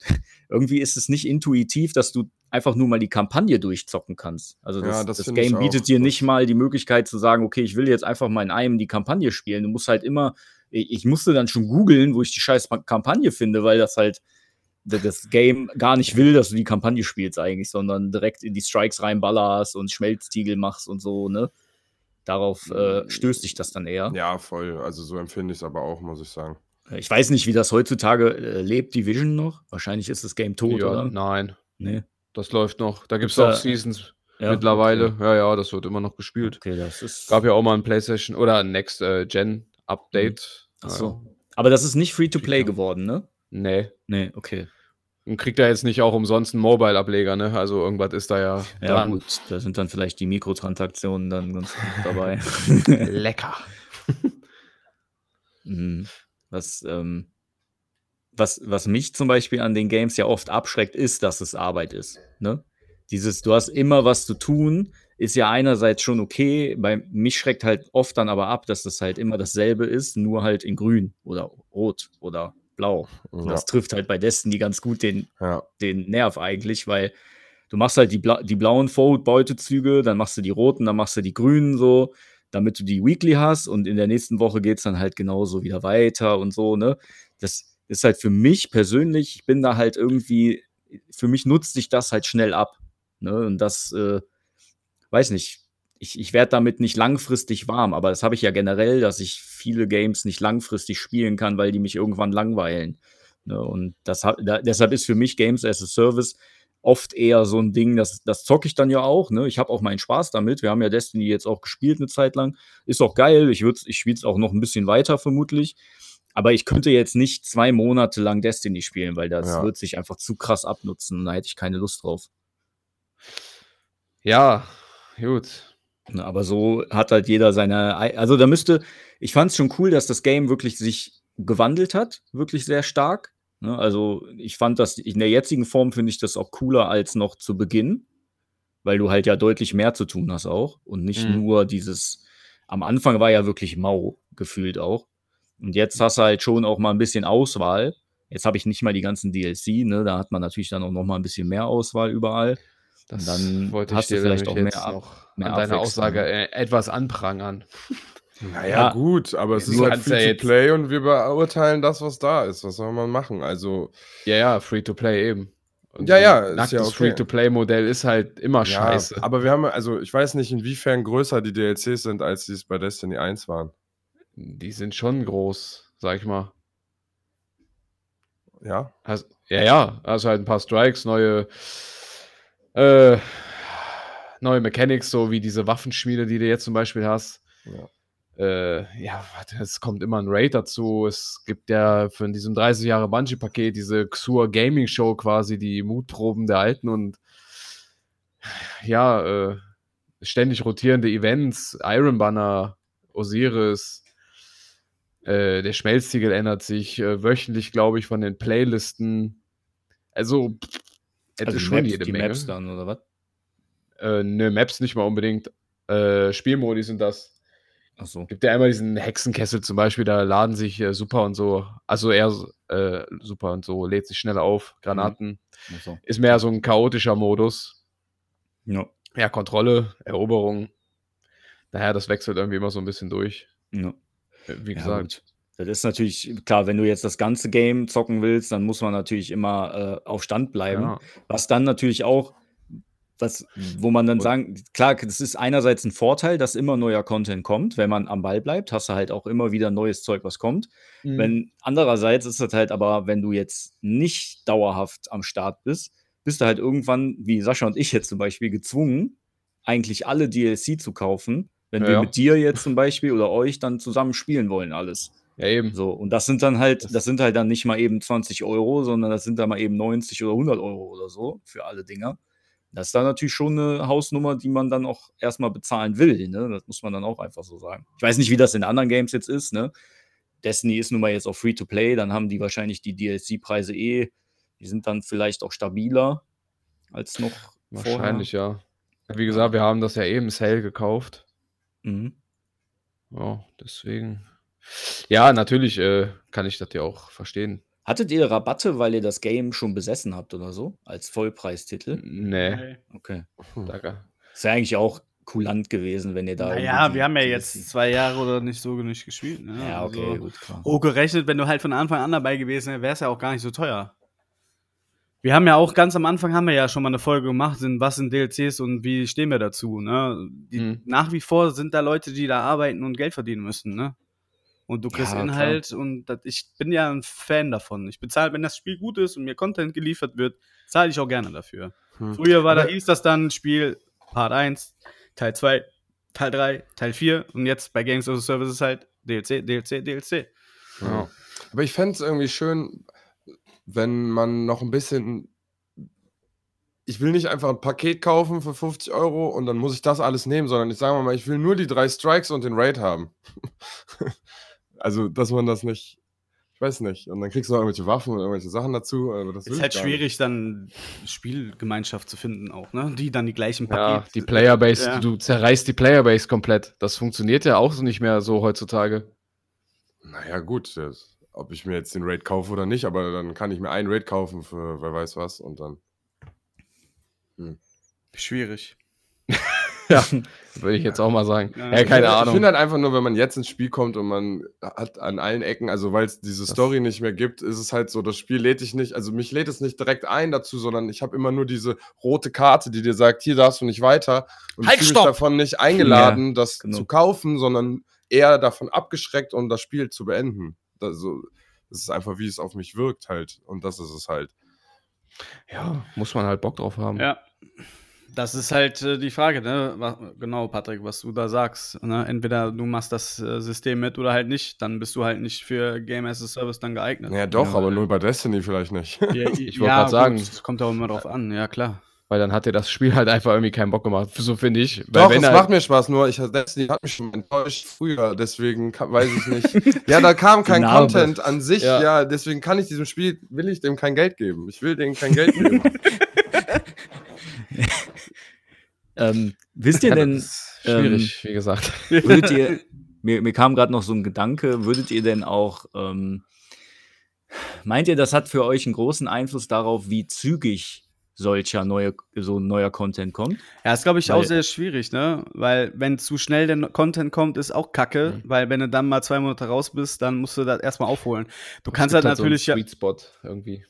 irgendwie ist es nicht intuitiv, dass du einfach nur mal die Kampagne durchzocken kannst. Also das,
Ja, das
das Game bietet dir nicht mal die Möglichkeit zu sagen, okay, ich will jetzt einfach mal in einem die Kampagne spielen. Du musst halt immer, ich, musste dann schon googeln, wo ich die scheiß Kampagne finde, weil das halt das Game gar nicht will, dass du die Kampagne spielst eigentlich, sondern direkt in die Strikes reinballerst und Schmelztiegel machst und so, ne? Darauf äh, stößt dich das dann eher.
ja, voll. Also so empfinde ich es aber auch, muss ich sagen.
Ich weiß nicht, wie das heutzutage äh, lebt, Division noch. Wahrscheinlich ist das Game tot,
ja,
oder?
nein.
Nee.
Das läuft noch. Da gibt es
Gibt's
auch Seasons
Ja,
mittlerweile.
Okay.
Ja, ja, das wird immer noch gespielt.
okay, das ist.
Gab ja auch mal ein PlayStation oder ein Next äh, Gen Update.
Ach so. Aber das ist nicht Free-to-Play
Ja.
geworden, ne?
Nee.
Nee, okay.
Und kriegt er jetzt nicht auch umsonst einen Mobile-Ableger, ne? Also irgendwas ist da ja,
Ja,
dran.
gut, da sind dann vielleicht die Mikrotransaktionen dann ganz dabei.
Lecker.
Mhm. Was, ähm, was, was mich zum Beispiel an den Games ja oft abschreckt, ist, dass es Arbeit ist. Ne? Dieses, du hast immer was zu tun, ist ja einerseits schon okay. Bei mich schreckt halt oft dann aber ab, dass das halt immer dasselbe ist, nur halt in grün oder rot oder blau.
Ja,
das trifft halt bei Destiny ganz gut den,
ja.
den Nerv eigentlich, weil du machst halt die, Bla die blauen Forward-Beutezüge, dann machst du die roten, dann machst du die grünen so, damit du die Weekly hast und in der nächsten Woche geht es dann halt genauso wieder weiter und so, ne? Das ist halt für mich persönlich, ich bin da halt irgendwie, für mich nutzt sich das halt schnell ab, ne? Und das, äh, weiß nicht, ich, ich werde damit nicht langfristig warm, aber das habe ich ja generell, dass ich viele Games nicht langfristig spielen kann, weil die mich irgendwann langweilen. Ne? Und das, da, deshalb ist für mich Games as a Service oft eher so ein Ding, das, das zocke ich dann ja auch. Ne? Ich habe auch meinen Spaß damit. Wir haben ja Destiny jetzt auch gespielt eine Zeit lang. Ist auch geil. Ich, ich spiele es auch noch ein bisschen weiter vermutlich. Aber ich könnte jetzt nicht zwei Monate lang Destiny spielen, weil das
Ja.
wird sich einfach zu krass abnutzen. und Da hätte ich keine Lust drauf.
Ja, gut.
Aber so hat halt jeder seine. ei- Also da müsste. Ich fand es schon cool, dass das Game wirklich sich gewandelt hat, wirklich sehr stark. Ne, also ich fand das in der jetzigen Form finde ich das auch cooler als noch zu Beginn, weil du halt ja deutlich mehr zu tun hast auch und nicht
Mhm.
nur dieses. Am Anfang war ja wirklich mau gefühlt auch. Und jetzt hast du halt schon auch mal ein bisschen Auswahl. Jetzt habe ich nicht mal die ganzen DLC, ne? Da hat man natürlich dann auch noch mal ein bisschen mehr Auswahl überall.
Das
dann
wollte
hast
ich dir
vielleicht auch mehr ab-
noch
mehr
an deiner
Abwechslung.
Aussage äh, etwas anprangern.
Naja,
Ja.
gut, aber es ist halt
kannst ja
free
jetzt-
to play und wir beurteilen das, was da ist. Was soll man machen? Also,
Ja, ja, Free-to-Play eben. Und
Ja, ja,
Nacktes
ja okay.
Free-to-Play-Modell ist halt immer
ja,
scheiße.
aber wir haben, also ich weiß nicht, inwiefern größer die DLCs sind, als die es bei Destiny 1 waren.
Die sind schon groß, sag ich mal.
Ja,
Hast, ja, ja, also halt ein paar Strikes, neue, äh, neue Mechanics, so wie diese Waffenschmiede, die du jetzt zum Beispiel hast.
Ja.
Äh, ja, es kommt immer ein Raid dazu. Es gibt ja von diesem 30 Jahre Bungie-Paket diese Xur Gaming Show quasi, die Mutproben der Alten und ja, äh, ständig rotierende Events, Iron Banner, Osiris, äh, der Schmelztiegel ändert sich äh, wöchentlich, glaube ich, von den Playlisten. Also, es
Also
ist schon
Maps,
jede
die
Menge.
Maps dann, oder was?
Äh, ne, Maps nicht mal unbedingt. Äh, Spielmodi sind das.
Ach so.
Gibt ja einmal diesen Hexenkessel zum Beispiel, da laden sich äh, super und so, also eher äh, super und so, lädt sich schneller auf. Granaten.
Ach so.
Ist mehr so ein chaotischer Modus.
Ja.
Ja, Kontrolle, Eroberung. Daher, das wechselt irgendwie immer so ein bisschen durch.
ja.
Wie
Ja,
gesagt.
gut. Das ist natürlich, klar, wenn du jetzt das ganze Game zocken willst, dann muss man natürlich immer äh, auf Stand bleiben.
Ja.
Was dann natürlich auch was, wo man dann sagen, klar, das ist einerseits ein Vorteil, dass immer neuer Content kommt, wenn man am Ball bleibt, hast du halt auch immer wieder neues Zeug, was kommt.
Mhm.
Wenn andererseits ist das halt aber, wenn du jetzt nicht dauerhaft am Start bist, bist du halt irgendwann, wie Sascha und ich jetzt zum Beispiel, gezwungen, eigentlich alle DLC zu kaufen, wenn wir
Ja.
mit dir jetzt zum Beispiel oder euch dann zusammen spielen wollen, alles.
Ja, eben.
So, und das sind dann halt,
Das-
sind halt dann nicht mal eben 20 Euro, sondern das sind dann mal eben 90 oder 100 Euro oder so für alle Dinger. Das ist dann natürlich schon eine Hausnummer, die man dann auch erstmal bezahlen will. Ne? Das muss man dann auch einfach so sagen. Ich weiß nicht, wie das in anderen Games jetzt ist. Ne? Destiny ist nun mal jetzt auch free to play, dann haben die wahrscheinlich die DLC-Preise eh, die sind dann vielleicht auch stabiler als noch
Wahrscheinlich, ja. Wie gesagt, wir haben das ja eben Sale gekauft.
Mhm.
Ja, deswegen. Ja, natürlich äh, kann ich das ja auch verstehen.
Hattet ihr Rabatte, weil ihr das Game schon besessen habt oder so? Als Vollpreistitel?
Nee,
Okay.
danke.
Ist ja eigentlich auch kulant gewesen, wenn ihr da.
Naja, wir haben ja jetzt zwei Jahre oder nicht so nicht gespielt. Ne?
Ja, okay,
Also,
gut, klar.
hochgerechnet, wenn du halt von Anfang an dabei gewesen wärst, wäre es ja auch gar nicht so teuer. Wir haben ja auch ganz am Anfang haben wir ja schon mal eine Folge gemacht, sind was sind DLCs und wie stehen wir dazu. Ne? Die,
Hm.
Nach wie vor sind da Leute, die da arbeiten und Geld verdienen müssen. Ne? Und du kriegst
Ja, klar.
Inhalt und das, ich bin ja ein Fan davon. Ich bezahle, wenn das Spiel gut ist und mir Content geliefert wird, zahle ich auch gerne dafür.
Hm.
Früher war da hieß das dann Spiel Part 1, Teil 2, Teil 3, Teil 4 und jetzt bei Games as a Service ist halt DLC, DLC, DLC.
Ja.
Aber ich fände es irgendwie schön, wenn man noch ein bisschen. Ich will nicht einfach ein Paket kaufen für 50 Euro und dann muss ich das alles nehmen, sondern ich sage mal, ich will nur die drei Strikes und den Raid haben. also, dass man das nicht. Ich weiß nicht. Und dann kriegst du noch irgendwelche Waffen und irgendwelche Sachen dazu. Aber das will
Ist halt
gar nicht.
schwierig, dann Spielgemeinschaft zu finden auch, ne? Die dann die gleichen
Ja,
Pakete.
die Playerbase,
Ja.
du zerreißt die Playerbase komplett. Das funktioniert ja auch so nicht mehr so heutzutage.
Naja, gut. Das, ob ich mir jetzt den Raid kaufe oder nicht, aber dann kann ich mir einen Raid kaufen für wer weiß was und dann.
Schwierig.
Ja, würde ich jetzt auch mal sagen.
Ja.
Ja, keine
ich
Ahnung.
finde halt einfach nur, wenn man jetzt ins Spiel kommt und man hat an allen Ecken, also weil es diese Story nicht mehr gibt, ist es halt so, das Spiel lädt dich nicht, also mich lädt es nicht direkt ein dazu, sondern ich habe immer nur diese rote Karte, die dir sagt, hier darfst du nicht weiter. Und
Halt,
ich mich davon nicht eingeladen, das
genau.
zu kaufen, sondern eher davon abgeschreckt, um das Spiel zu beenden. Also, das ist einfach, wie es auf mich wirkt halt. Und das ist es halt.
Ja, muss man halt Bock drauf haben.
Ja. Das ist halt äh, die Frage, ne? Wa- Genau, Patrick, was du da sagst. Ne? Entweder du machst das äh, System mit oder halt nicht. Dann bist du halt nicht für Game as a Service dann geeignet.
Naja, doch,
Ja.
aber nur bei Destiny vielleicht nicht.
Ja,
Ich wollte grad sagen.
gut, Kommt auch immer drauf an, ja klar.
Weil dann hat dir das Spiel halt einfach irgendwie keinen Bock gemacht. So finde ich. Weil
Doch,
wenn
es macht mir Spaß, nur ich, Destiny hat mich schon enttäuscht früher, deswegen kann, weiß ich nicht. ja, da kam kein
Narbe.
Content an sich, ja.
Ja.
deswegen kann ich diesem Spiel, will ich dem kein Geld geben. Ich will dem kein Geld geben.
Ähm, wisst ihr
Ja,
denn,
ist schwierig, wie gesagt.
würdet ihr, mir, mir kam gerade noch so ein Gedanke, würdet ihr denn auch, ähm, meint ihr, das hat für euch einen großen Einfluss darauf, wie zügig solcher neue, so neuer Content kommt?
Ja, ist, glaube ich, auch
Weil-
sehr schwierig, ne? Weil, wenn zu schnell der Content kommt, ist auch kacke.
Mhm.
Weil, wenn du dann mal zwei Monate raus bist, dann musst du das erstmal aufholen. Du
Es
kannst halt
so einen
natürlich ja.
Sweet Spot irgendwie.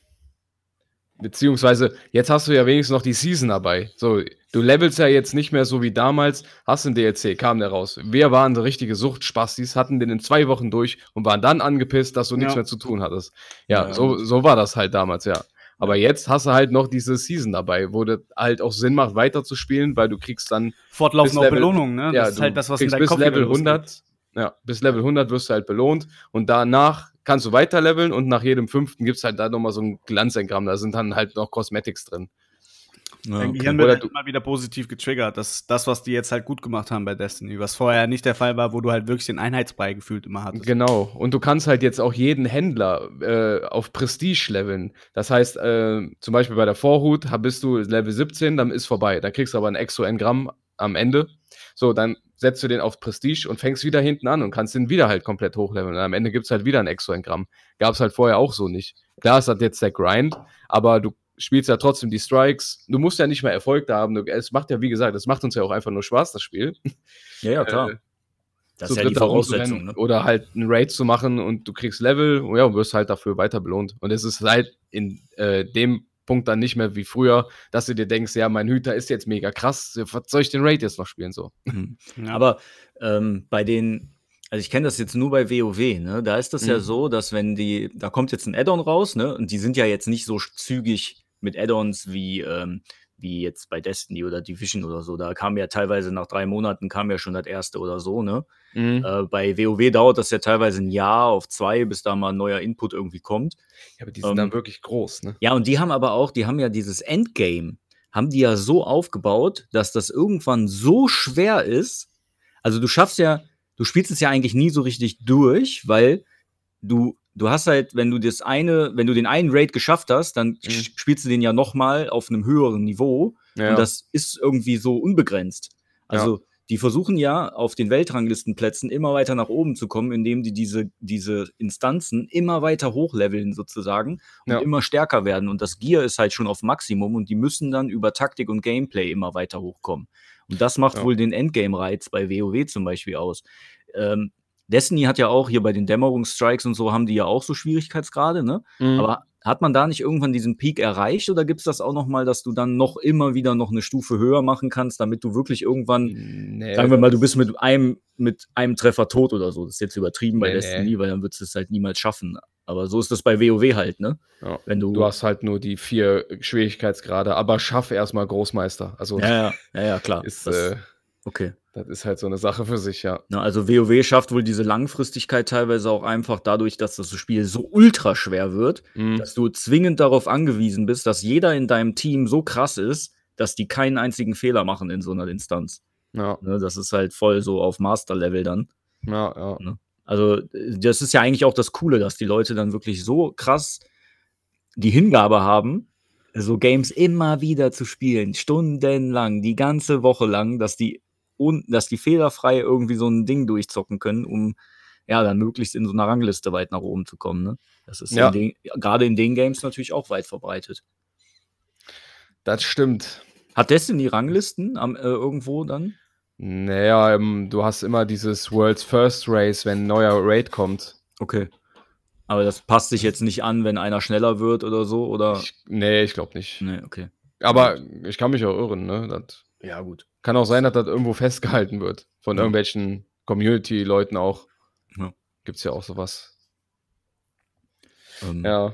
Beziehungsweise, jetzt hast du ja wenigstens noch die Season dabei. So, du levelst ja jetzt nicht mehr so wie damals. Hast einen DLC, kam der raus. Wir waren so richtige Suchtspastis, hatten den in zwei Wochen durch und waren dann angepisst, dass du nichts
Ja.
mehr zu tun hattest. Ja,
Ja,
so, so war das halt damals, ja. Aber jetzt hast du halt noch diese Season dabei, wo das halt auch Sinn macht, weiterzuspielen, weil du kriegst dann
Fortlaufend
bis
auch
Level-
Belohnungen, ne?
ja,
das ist
du
halt das, was in deinem
bis
Kopf
Level
wieder losgeht.
100, ja, bis Level 100 wirst du halt belohnt und danach kannst du weiter leveln und nach jedem fünften gibt es halt da nochmal so ein Glanzengramm, da sind dann halt noch Cosmetics drin.
Dein
okay.
Gehirn
Oder
wird halt immer wieder positiv getriggert. Das ist das, was die jetzt halt gut gemacht haben bei Destiny. Was vorher nicht der Fall war, wo du halt wirklich den Einheitsbrei gefühlt immer hattest.
Genau, und du kannst halt jetzt auch jeden Händler äh, auf Prestige leveln. Das heißt, äh, zum Beispiel bei der Vorhut bist du Level 17, dann ist vorbei. Dann kriegst du aber ein Exo-Engramm am Ende. So, dann setzt du den auf Prestige und fängst wieder hinten an und kannst den wieder halt komplett hochleveln. Und am Ende gibt es halt wieder ein Exo-Engramm. Gab es halt vorher auch so nicht. Klar ist das jetzt der Grind, aber du spielst ja trotzdem die Strikes. Du musst ja nicht mehr Erfolg da haben. Es macht ja, wie gesagt, es macht uns ja auch einfach nur Spaß, das Spiel.
Ja, ja, klar.
Äh,
das ist ja die Voraussetzung. Ne?
Oder halt einen Raid zu machen und du kriegst Level und ja, und wirst halt dafür weiter belohnt. Und es ist halt in äh, dem Punkt dann nicht mehr wie früher, dass du dir denkst, ja, mein Hüter ist jetzt mega krass, was soll ich den Raid jetzt noch spielen so?
Mhm.
Ja.
Aber ähm, bei den, also ich kenne das jetzt nur bei WoW, ne? Da ist das ja
Mhm.
so, dass wenn die, da kommt jetzt ein Add-on raus, ne? Und die sind ja jetzt nicht so zügig mit Add-ons wie, ähm, wie jetzt bei Destiny oder Division oder so. Da kam ja teilweise nach drei Monaten kam ja schon das erste oder so, ne?
Mhm.
Äh, bei WoW dauert das ja teilweise ein Jahr auf zwei, bis da mal ein neuer Input irgendwie kommt.
Ja, aber die
ähm,
sind dann wirklich groß, ne?
Ja, und die haben aber auch, die haben ja dieses Endgame, haben die ja so aufgebaut, dass das irgendwann so schwer ist. Also du schaffst ja, du spielst es ja eigentlich nie so richtig durch, weil du, du hast halt, wenn du das eine, wenn du den einen Raid geschafft hast, dann
Mhm.
spielst du den ja nochmal auf einem höheren Niveau.
Ja.
Und das ist irgendwie so unbegrenzt. Also die versuchen ja auf den Weltranglistenplätzen immer weiter nach oben zu kommen, indem die diese, diese Instanzen immer weiter hochleveln sozusagen und
Ja.
immer stärker werden. Und das Gear ist halt schon auf Maximum und die müssen dann über Taktik und Gameplay immer weiter hochkommen. Und das macht
Ja.
wohl den Endgame-Reiz bei WoW zum Beispiel aus. Ähm, Destiny hat ja auch hier bei den Dämmerungsstrikes und so haben die ja auch so Schwierigkeitsgrade, ne?
Mhm.
Aber hat man da nicht irgendwann diesen Peak erreicht oder gibt es das auch noch mal, dass du dann noch immer wieder noch eine Stufe höher machen kannst, damit du wirklich irgendwann,
nee,
sagen wir mal, du bist mit einem, mit einem Treffer tot oder so. Das ist jetzt übertrieben bei
Nee, nee.
Destiny, weil dann würdest du es halt niemals schaffen. Aber so ist das bei WoW halt, ne?
Ja.
Wenn du.
Du hast halt nur die vier Schwierigkeitsgrade, aber schaff erstmal Großmeister. Also
ja, ja, ja, ja, klar.
ist,
das,
äh,
okay.
Das ist halt so eine Sache für sich, ja.
Na, also WoW schafft wohl diese Langfristigkeit teilweise auch einfach dadurch, dass das Spiel so ultra schwer wird,
Mhm.
dass du zwingend darauf angewiesen bist, dass jeder in deinem Team so krass ist, dass die keinen einzigen Fehler machen in so einer Instanz.
Ja,
Ne, das ist halt voll so auf Master-Level dann.
ja, ja.
Also, äh, das ist ja eigentlich auch das Coole, dass die Leute dann wirklich so krass die Hingabe haben, so Games immer wieder zu spielen, stundenlang, die ganze Woche lang, dass die, un dass die fehlerfrei irgendwie so ein Ding durchzocken können, um ja dann möglichst in so einer Rangliste weit nach oben zu kommen. Ne? Das ist
Ja.
in den, gerade in den Games natürlich auch weit verbreitet.
Das stimmt.
Hat Destiny Ranglisten am, äh, irgendwo dann?
Naja, ähm, du hast immer dieses World's First Race, wenn ein neuer Raid kommt.
Okay. Aber das passt sich jetzt nicht an, wenn einer schneller wird oder so, oder?
Ich, nee, ich glaube nicht.
nee, okay.
Aber ich kann mich auch irren, ne? Das
Ja, gut.
Kann auch sein, dass das irgendwo festgehalten wird. Von
Ja.
irgendwelchen Community-Leuten auch.
Ja.
Gibt's ja auch sowas.
Ähm,
Ja.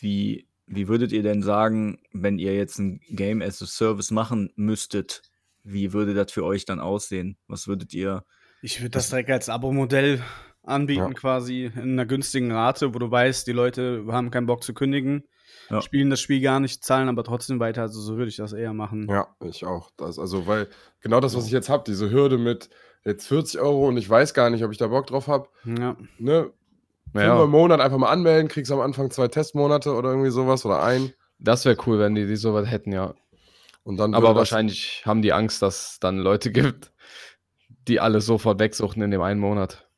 Wie, wie würdet ihr denn sagen, wenn ihr jetzt ein Game as a Service machen müsstet, wie würde das für euch dann aussehen? Was würdet ihr?
Ich würde das direkt als Abo-Modell anbieten,
Ja.
quasi in einer günstigen Rate, wo du weißt, die Leute haben keinen Bock zu kündigen,
Ja.
spielen das Spiel gar nicht, zahlen aber trotzdem weiter. Also so würde ich das eher machen.
Ja, ich auch. Das, also, weil genau das, was ich jetzt habe, diese Hürde mit jetzt 40 Euro und ich weiß gar nicht, ob ich da Bock drauf habe.
Ja.
Ne?
Ja.
Fünfmal im Monat einfach mal anmelden, kriegst am Anfang zwei Testmonate oder irgendwie sowas oder ein.
Das wäre cool, wenn die, die sowas hätten, ja.
Und dann
Aber wahrscheinlich haben die Angst, dass es dann Leute gibt, die alle sofort wegsuchten in dem einen Monat.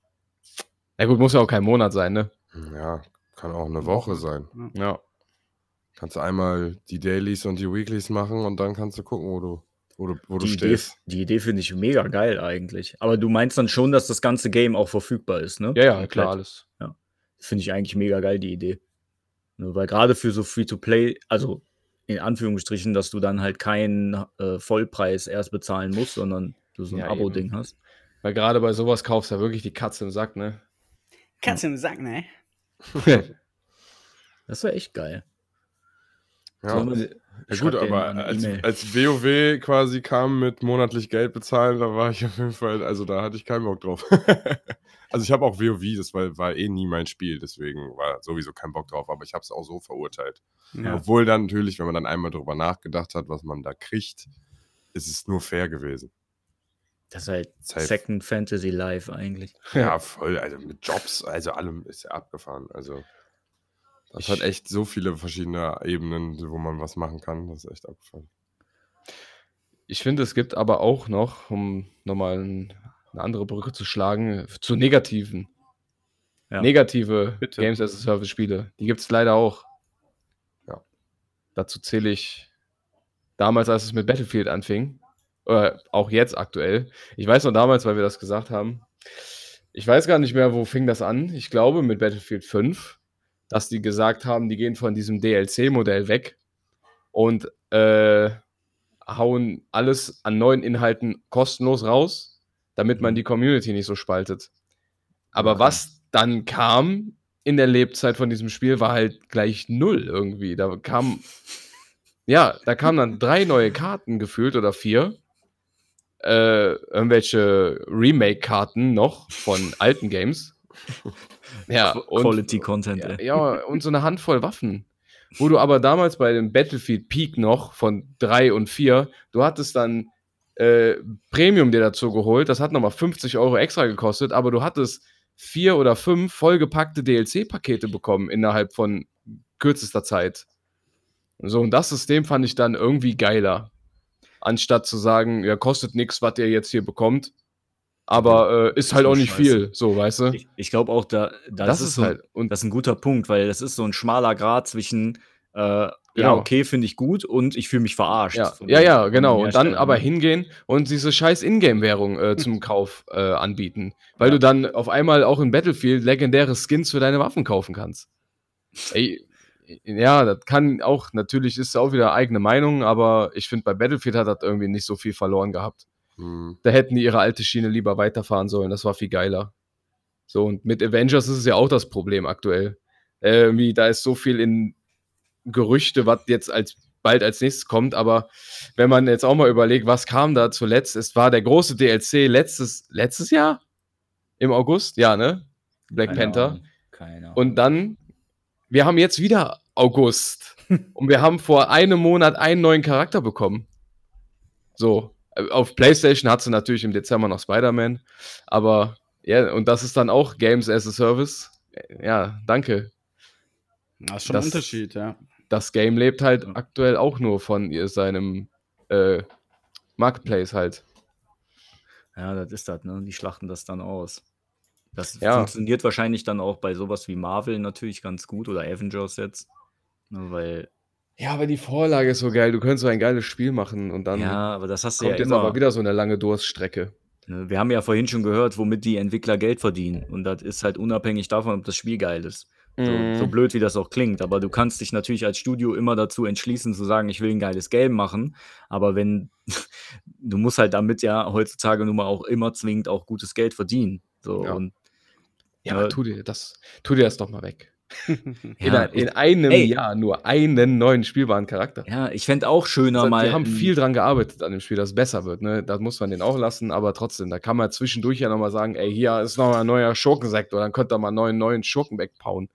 Ja gut, muss ja auch kein Monat sein, ne?
Ja, kann auch eine Woche sein.
Ja.
Kannst du einmal die Dailies und die Weeklies machen und dann kannst du gucken, wo du, wo du, wo du
Die Idee,
stehst.
die Idee finde ich mega geil eigentlich. Aber du meinst dann schon, dass das ganze Game auch verfügbar ist, ne?
Ja, ja,
Komplett.
klar, alles.
Finde ich eigentlich mega geil, die Idee. Weil gerade für so Free-to-Play, also in Anführungsstrichen, dass du dann halt keinen äh, Vollpreis erst bezahlen musst, sondern du so ein
Ja,
Abo-Ding hast.
Weil gerade bei sowas kaufst du ja wirklich die Katze im Sack, ne?
Katze im Sack, ne?
Das wäre echt geil.
Ja.
Wir-
Ja gut, aber als,
E-Mail.
als WoW quasi kam mit monatlich Geld bezahlen, da war ich auf jeden Fall, also da hatte ich keinen Bock drauf. also ich habe auch WoW, das war, war eh nie mein Spiel, deswegen war sowieso kein Bock drauf, aber ich habe es auch so verurteilt.
Ja.
Obwohl dann natürlich, wenn man dann einmal drüber nachgedacht hat, was man da kriegt, ist es nur fair gewesen.
Das ist halt
Safe.
Second Fantasy Live eigentlich.
Ja, voll, also mit Jobs, also allem ist ja abgefahren. Also das
Ich-
hat echt so viele verschiedene Ebenen, wo man was machen kann, das ist echt abgefahren.
Ich finde, es gibt aber auch noch, um nochmal ein, eine andere Brücke zu schlagen, zu negativen.
Ja.
Negative
Bitte.
Games as a Service Spiele. Die gibt es leider auch.
Ja.
Dazu zähle ich damals, als es mit Battlefield anfing, oder auch jetzt aktuell. Ich weiß noch damals, weil wir das gesagt haben. Ich weiß gar nicht mehr, wo fing das an. Ich glaube mit Battlefield 5, dass die gesagt haben, die gehen von diesem DLC-Modell weg und äh, hauen alles an neuen Inhalten kostenlos raus, damit man die Community nicht so spaltet. Aber
Okay.
was dann kam in der Lebzeit von diesem Spiel, war halt gleich null irgendwie. Da kam, ja, da kamen dann drei neue Karten gefühlt oder vier. Äh, irgendwelche Remake-Karten noch von alten Games. Ja, und,
Quality Content,
ja,
ey.
ja, und so eine Handvoll Waffen. Wo du aber damals bei dem Battlefield Peak noch von 3 und 4, du hattest dann äh, Premium dir dazu geholt, das hat nochmal 50 Euro extra gekostet, aber du hattest vier oder fünf vollgepackte DLC-Pakete bekommen innerhalb von kürzester Zeit. So, und das System fand ich dann irgendwie geiler. Anstatt zu sagen, ja, kostet nichts, was ihr jetzt hier bekommt. Aber äh, ist halt auch nicht
scheiße.
viel, so, weißt du?
Ich, ich glaube auch, da, da
das,
ist,
ist
so,
halt. Und
das ist ein guter Punkt, weil das ist so ein schmaler Grad zwischen, äh, ja,
Genau.
okay, finde ich gut und ich fühle mich verarscht.
Ja, ja, ja, genau. Und dann aber
ne?
hingehen und diese scheiß Ingame-Währung äh, zum Kauf äh, anbieten. Weil du dann auf einmal auch in Battlefield legendäre Skins für deine Waffen kaufen kannst. Ey, ja, das kann auch, natürlich ist auch wieder eigene Meinung, aber ich finde, bei Battlefield hat das irgendwie nicht so viel verloren gehabt.
Hm.
Da hätten die ihre alte Schiene lieber weiterfahren sollen. Das war viel geiler. So, und mit Avengers ist es ja auch das Problem aktuell. Äh, Irgendwie, da ist so viel in Gerüchte, was jetzt als bald als nächstes kommt, aber wenn man jetzt auch mal überlegt, was kam da zuletzt, es war der große DLC letztes, letztes Jahr? Im August? Ja, ne? Black
Keine
Panther.
Ahnung, Keine Ahnung.
Und dann, wir haben jetzt wieder August. und wir haben vor einem Monat einen neuen Charakter bekommen. So. äh, Auf PlayStation hat sie natürlich im Dezember noch Spider-Man. Aber ja, und das ist dann auch Games as a Service. Äh, Ja, danke.
Das ist schon
Das-
ein Unterschied, ja.
Das Game lebt halt
Ja.
aktuell auch nur von ihr, seinem äh, Marketplace halt.
Ja, das ist das, ne? Die schlachten das dann aus. Das
Ja.
funktioniert wahrscheinlich dann auch bei sowas wie Marvel natürlich ganz gut oder Avengers jetzt. Ne, weil,
Ja, aber die Vorlage ist so geil. Du könntest so ein geiles Spiel machen und dann
ja, aber das hast du
kommt
ja
jetzt
immer.
aber wieder so eine lange Durststrecke.
Ne, Wir haben ja vorhin schon gehört, womit die Entwickler Geld verdienen. Und das ist halt unabhängig davon, ob das Spiel geil ist. So,
Mhm.
so blöd wie das auch klingt. Aber du kannst dich natürlich als Studio immer dazu entschließen, zu sagen, ich will ein geiles Game machen. Aber wenn, du musst halt damit ja heutzutage nun mal auch immer zwingend auch gutes Geld verdienen. So,
Ja.
und
Ja, tu dir das, tu dir das doch mal weg. In, ein, in einem
Ey.
Jahr nur einen neuen spielbaren Charakter.
ja, ich fände auch schöner
Also,
mal.
die haben viel dran gearbeitet an dem Spiel, dass es besser wird. Ne? Da muss man den auch lassen, aber trotzdem, da kann man zwischendurch ja nochmal sagen, ey, hier ist nochmal ein neuer Schurkensektor, dann könnt ihr mal einen neuen, neuen Schurken wegpauen.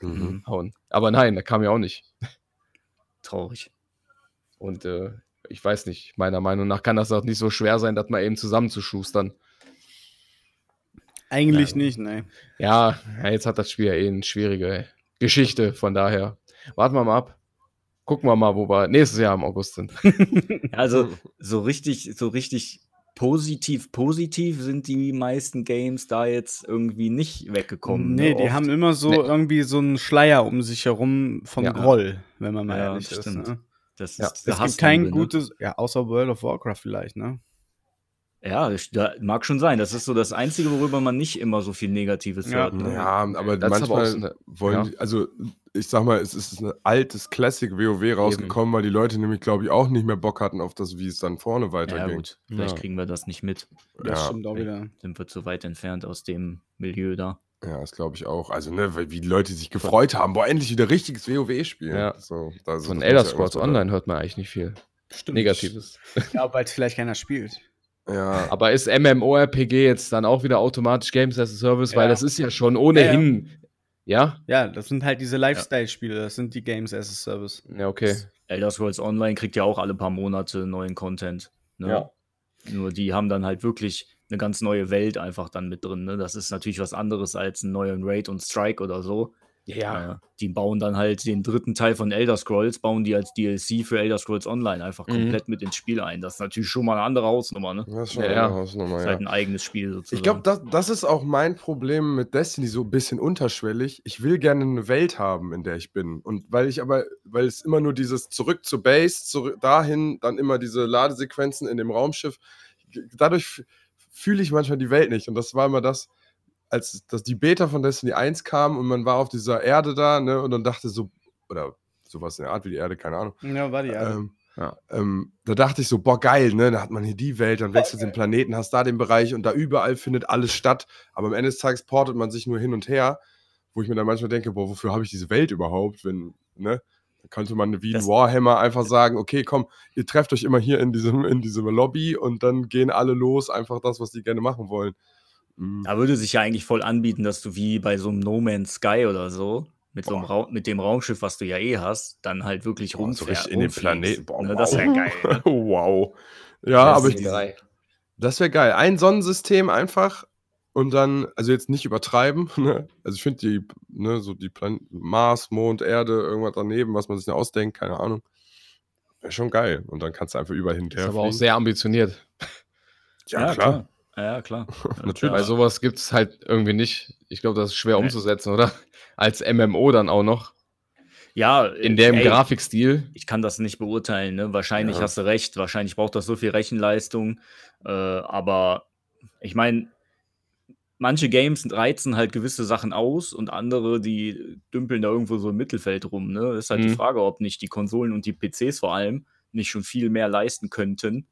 Mhm.
Hauen. Aber nein, da kam ja auch nicht.
Traurig.
Und äh, ich weiß nicht, meiner Meinung nach kann das auch nicht so schwer sein, das mal eben zusammenzuschustern.
Eigentlich
Ja.
nicht, ne.
Ja, ja, jetzt hat das Spiel ja eh eine schwierige Geschichte, von daher. Warten wir mal ab. Gucken wir mal, wo wir nächstes Jahr im August sind.
Also, so richtig, so richtig positiv, positiv sind die meisten Games da jetzt irgendwie nicht weggekommen.
Nee,
ne?
die
Oft.
haben immer so
Nee.
irgendwie so einen Schleier um sich herum von
Ja.
Groll, wenn man mal
Ja,
ehrlich
das
ist.
stimmt.
Ne?
Das
Ja,
ist der
Es gibt kein
ne?
gutes, ja, außer World of Warcraft vielleicht, ne?
Ja, das, da, mag schon sein. Das ist so das Einzige, worüber man nicht immer so viel Negatives
Ja.
hört. Ne?
Ja, aber
Das aber
manchmal
so eine-
wollen,
ja.
die, also ich sag mal, es ist ein altes Classic WoW rausgekommen, weil die Leute nämlich, glaube ich, auch nicht mehr Bock hatten auf das, wie es dann vorne
Ja,
weiterging.
gut. Vielleicht
Ja.
kriegen wir das nicht mit.
Das
Ja,
stimmt auch wieder.
Sind wir zu weit entfernt aus dem Milieu da.
ja, das glaube ich auch. Also, ne, wie die Leute sich gefreut haben, boah, endlich wieder richtiges WoW spielen.
Ja.
So,
Von
das
Elder
ja
Scrolls Online hört man eigentlich nicht viel
Stimmt.
Negatives.
Ja, weil es vielleicht keiner spielt.
Ja,
Aber ist MMORPG jetzt dann auch wieder automatisch Games as a Service? Weil
Ja.
das ist ja schon ohnehin. Ja?
Ja, das sind halt diese Lifestyle-Spiele, das sind die Games as a Service.
Ja, okay.
Elder Scrolls Online kriegt ja auch alle paar Monate neuen Content. Ne?
Ja.
Nur die haben dann halt wirklich eine ganz neue Welt einfach dann mit drin. Ne? Das ist natürlich was anderes als ein neuer Raid und Strike oder so.
Ja.
Äh, die bauen dann halt den dritten Teil von Elder Scrolls, bauen die als DLC für Elder Scrolls Online einfach
Mhm.
komplett mit ins Spiel ein. Das ist natürlich schon mal eine andere Hausnummer, ne?
das ist schon
Ja,
eine
ja.
Hausnummer,
Das ist
ja.
halt ein eigenes Spiel sozusagen.
Ich glaube, das, das ist auch mein Problem mit Destiny so ein bisschen unterschwellig. Ich will gerne eine Welt haben, in der ich bin. Und weil ich aber, weil es immer nur dieses zurück zur Base, zurück dahin, dann immer diese Ladesequenzen in dem Raumschiff, dadurch fühle ich manchmal die Welt nicht. Und das war immer das, als dass die Beta von Destiny 1 kam und man war auf dieser Erde da, ne, und dann dachte so, oder sowas in der Art wie die Erde, keine Ahnung.
Ja, war die Erde.
Ähm,
Ja.
ähm, da dachte ich so, boah, geil, ne? Da hat man hier die Welt, dann wechselt den Planeten, hast da den Bereich und da überall findet alles statt. Aber am Ende des Tages portet man sich nur hin und her, wo ich mir dann manchmal denke, boah, wofür habe ich diese Welt überhaupt, wenn, ne? Da könnte man wie ein
Das-
Warhammer einfach sagen, okay, komm, ihr trefft euch immer hier in diesem, in diesem Lobby und dann gehen alle los, einfach das, was die gerne machen wollen. Mhm.
Da würde sich ja eigentlich voll anbieten, dass du wie bei so einem No Man's Sky oder so, mit, so einem. Raum, mit dem Raumschiff, was du ja eh hast, dann halt wirklich
Boah, so
rumfährst.
richtig in den Planeten. Boah,
Ne, das wäre
wow.
geil. Ne?
wow. Ja, aber ich,
drei.
Das wäre geil. Ein Sonnensystem einfach und dann, also jetzt nicht übertreiben, ne? Also ich finde die, ne, so die Plan Mars, Mond, Erde, irgendwas daneben, was man sich da ausdenkt, keine Ahnung. Wäre schon geil. Und dann kannst du einfach überall
Ist
hinterher.
aber auch sehr ambitioniert.
Ja, klar.
Ja, klar.
Natürlich.
Weil sowas gibt es halt irgendwie nicht. Ich glaube, das ist schwer
Nee.
umzusetzen, oder? Als MMO dann auch noch.
Ja,
In dem
ey,
Grafikstil.
Ich kann das nicht beurteilen, ne? Wahrscheinlich
Ja.
hast du recht. Wahrscheinlich braucht das so viel Rechenleistung. Äh, aber ich meine, manche Games reizen halt gewisse Sachen aus und andere, die dümpeln da irgendwo so im Mittelfeld rum. Ne? Ist halt die
Mhm.
Frage, ob nicht die Konsolen und die PCs vor allem nicht schon viel mehr leisten könnten,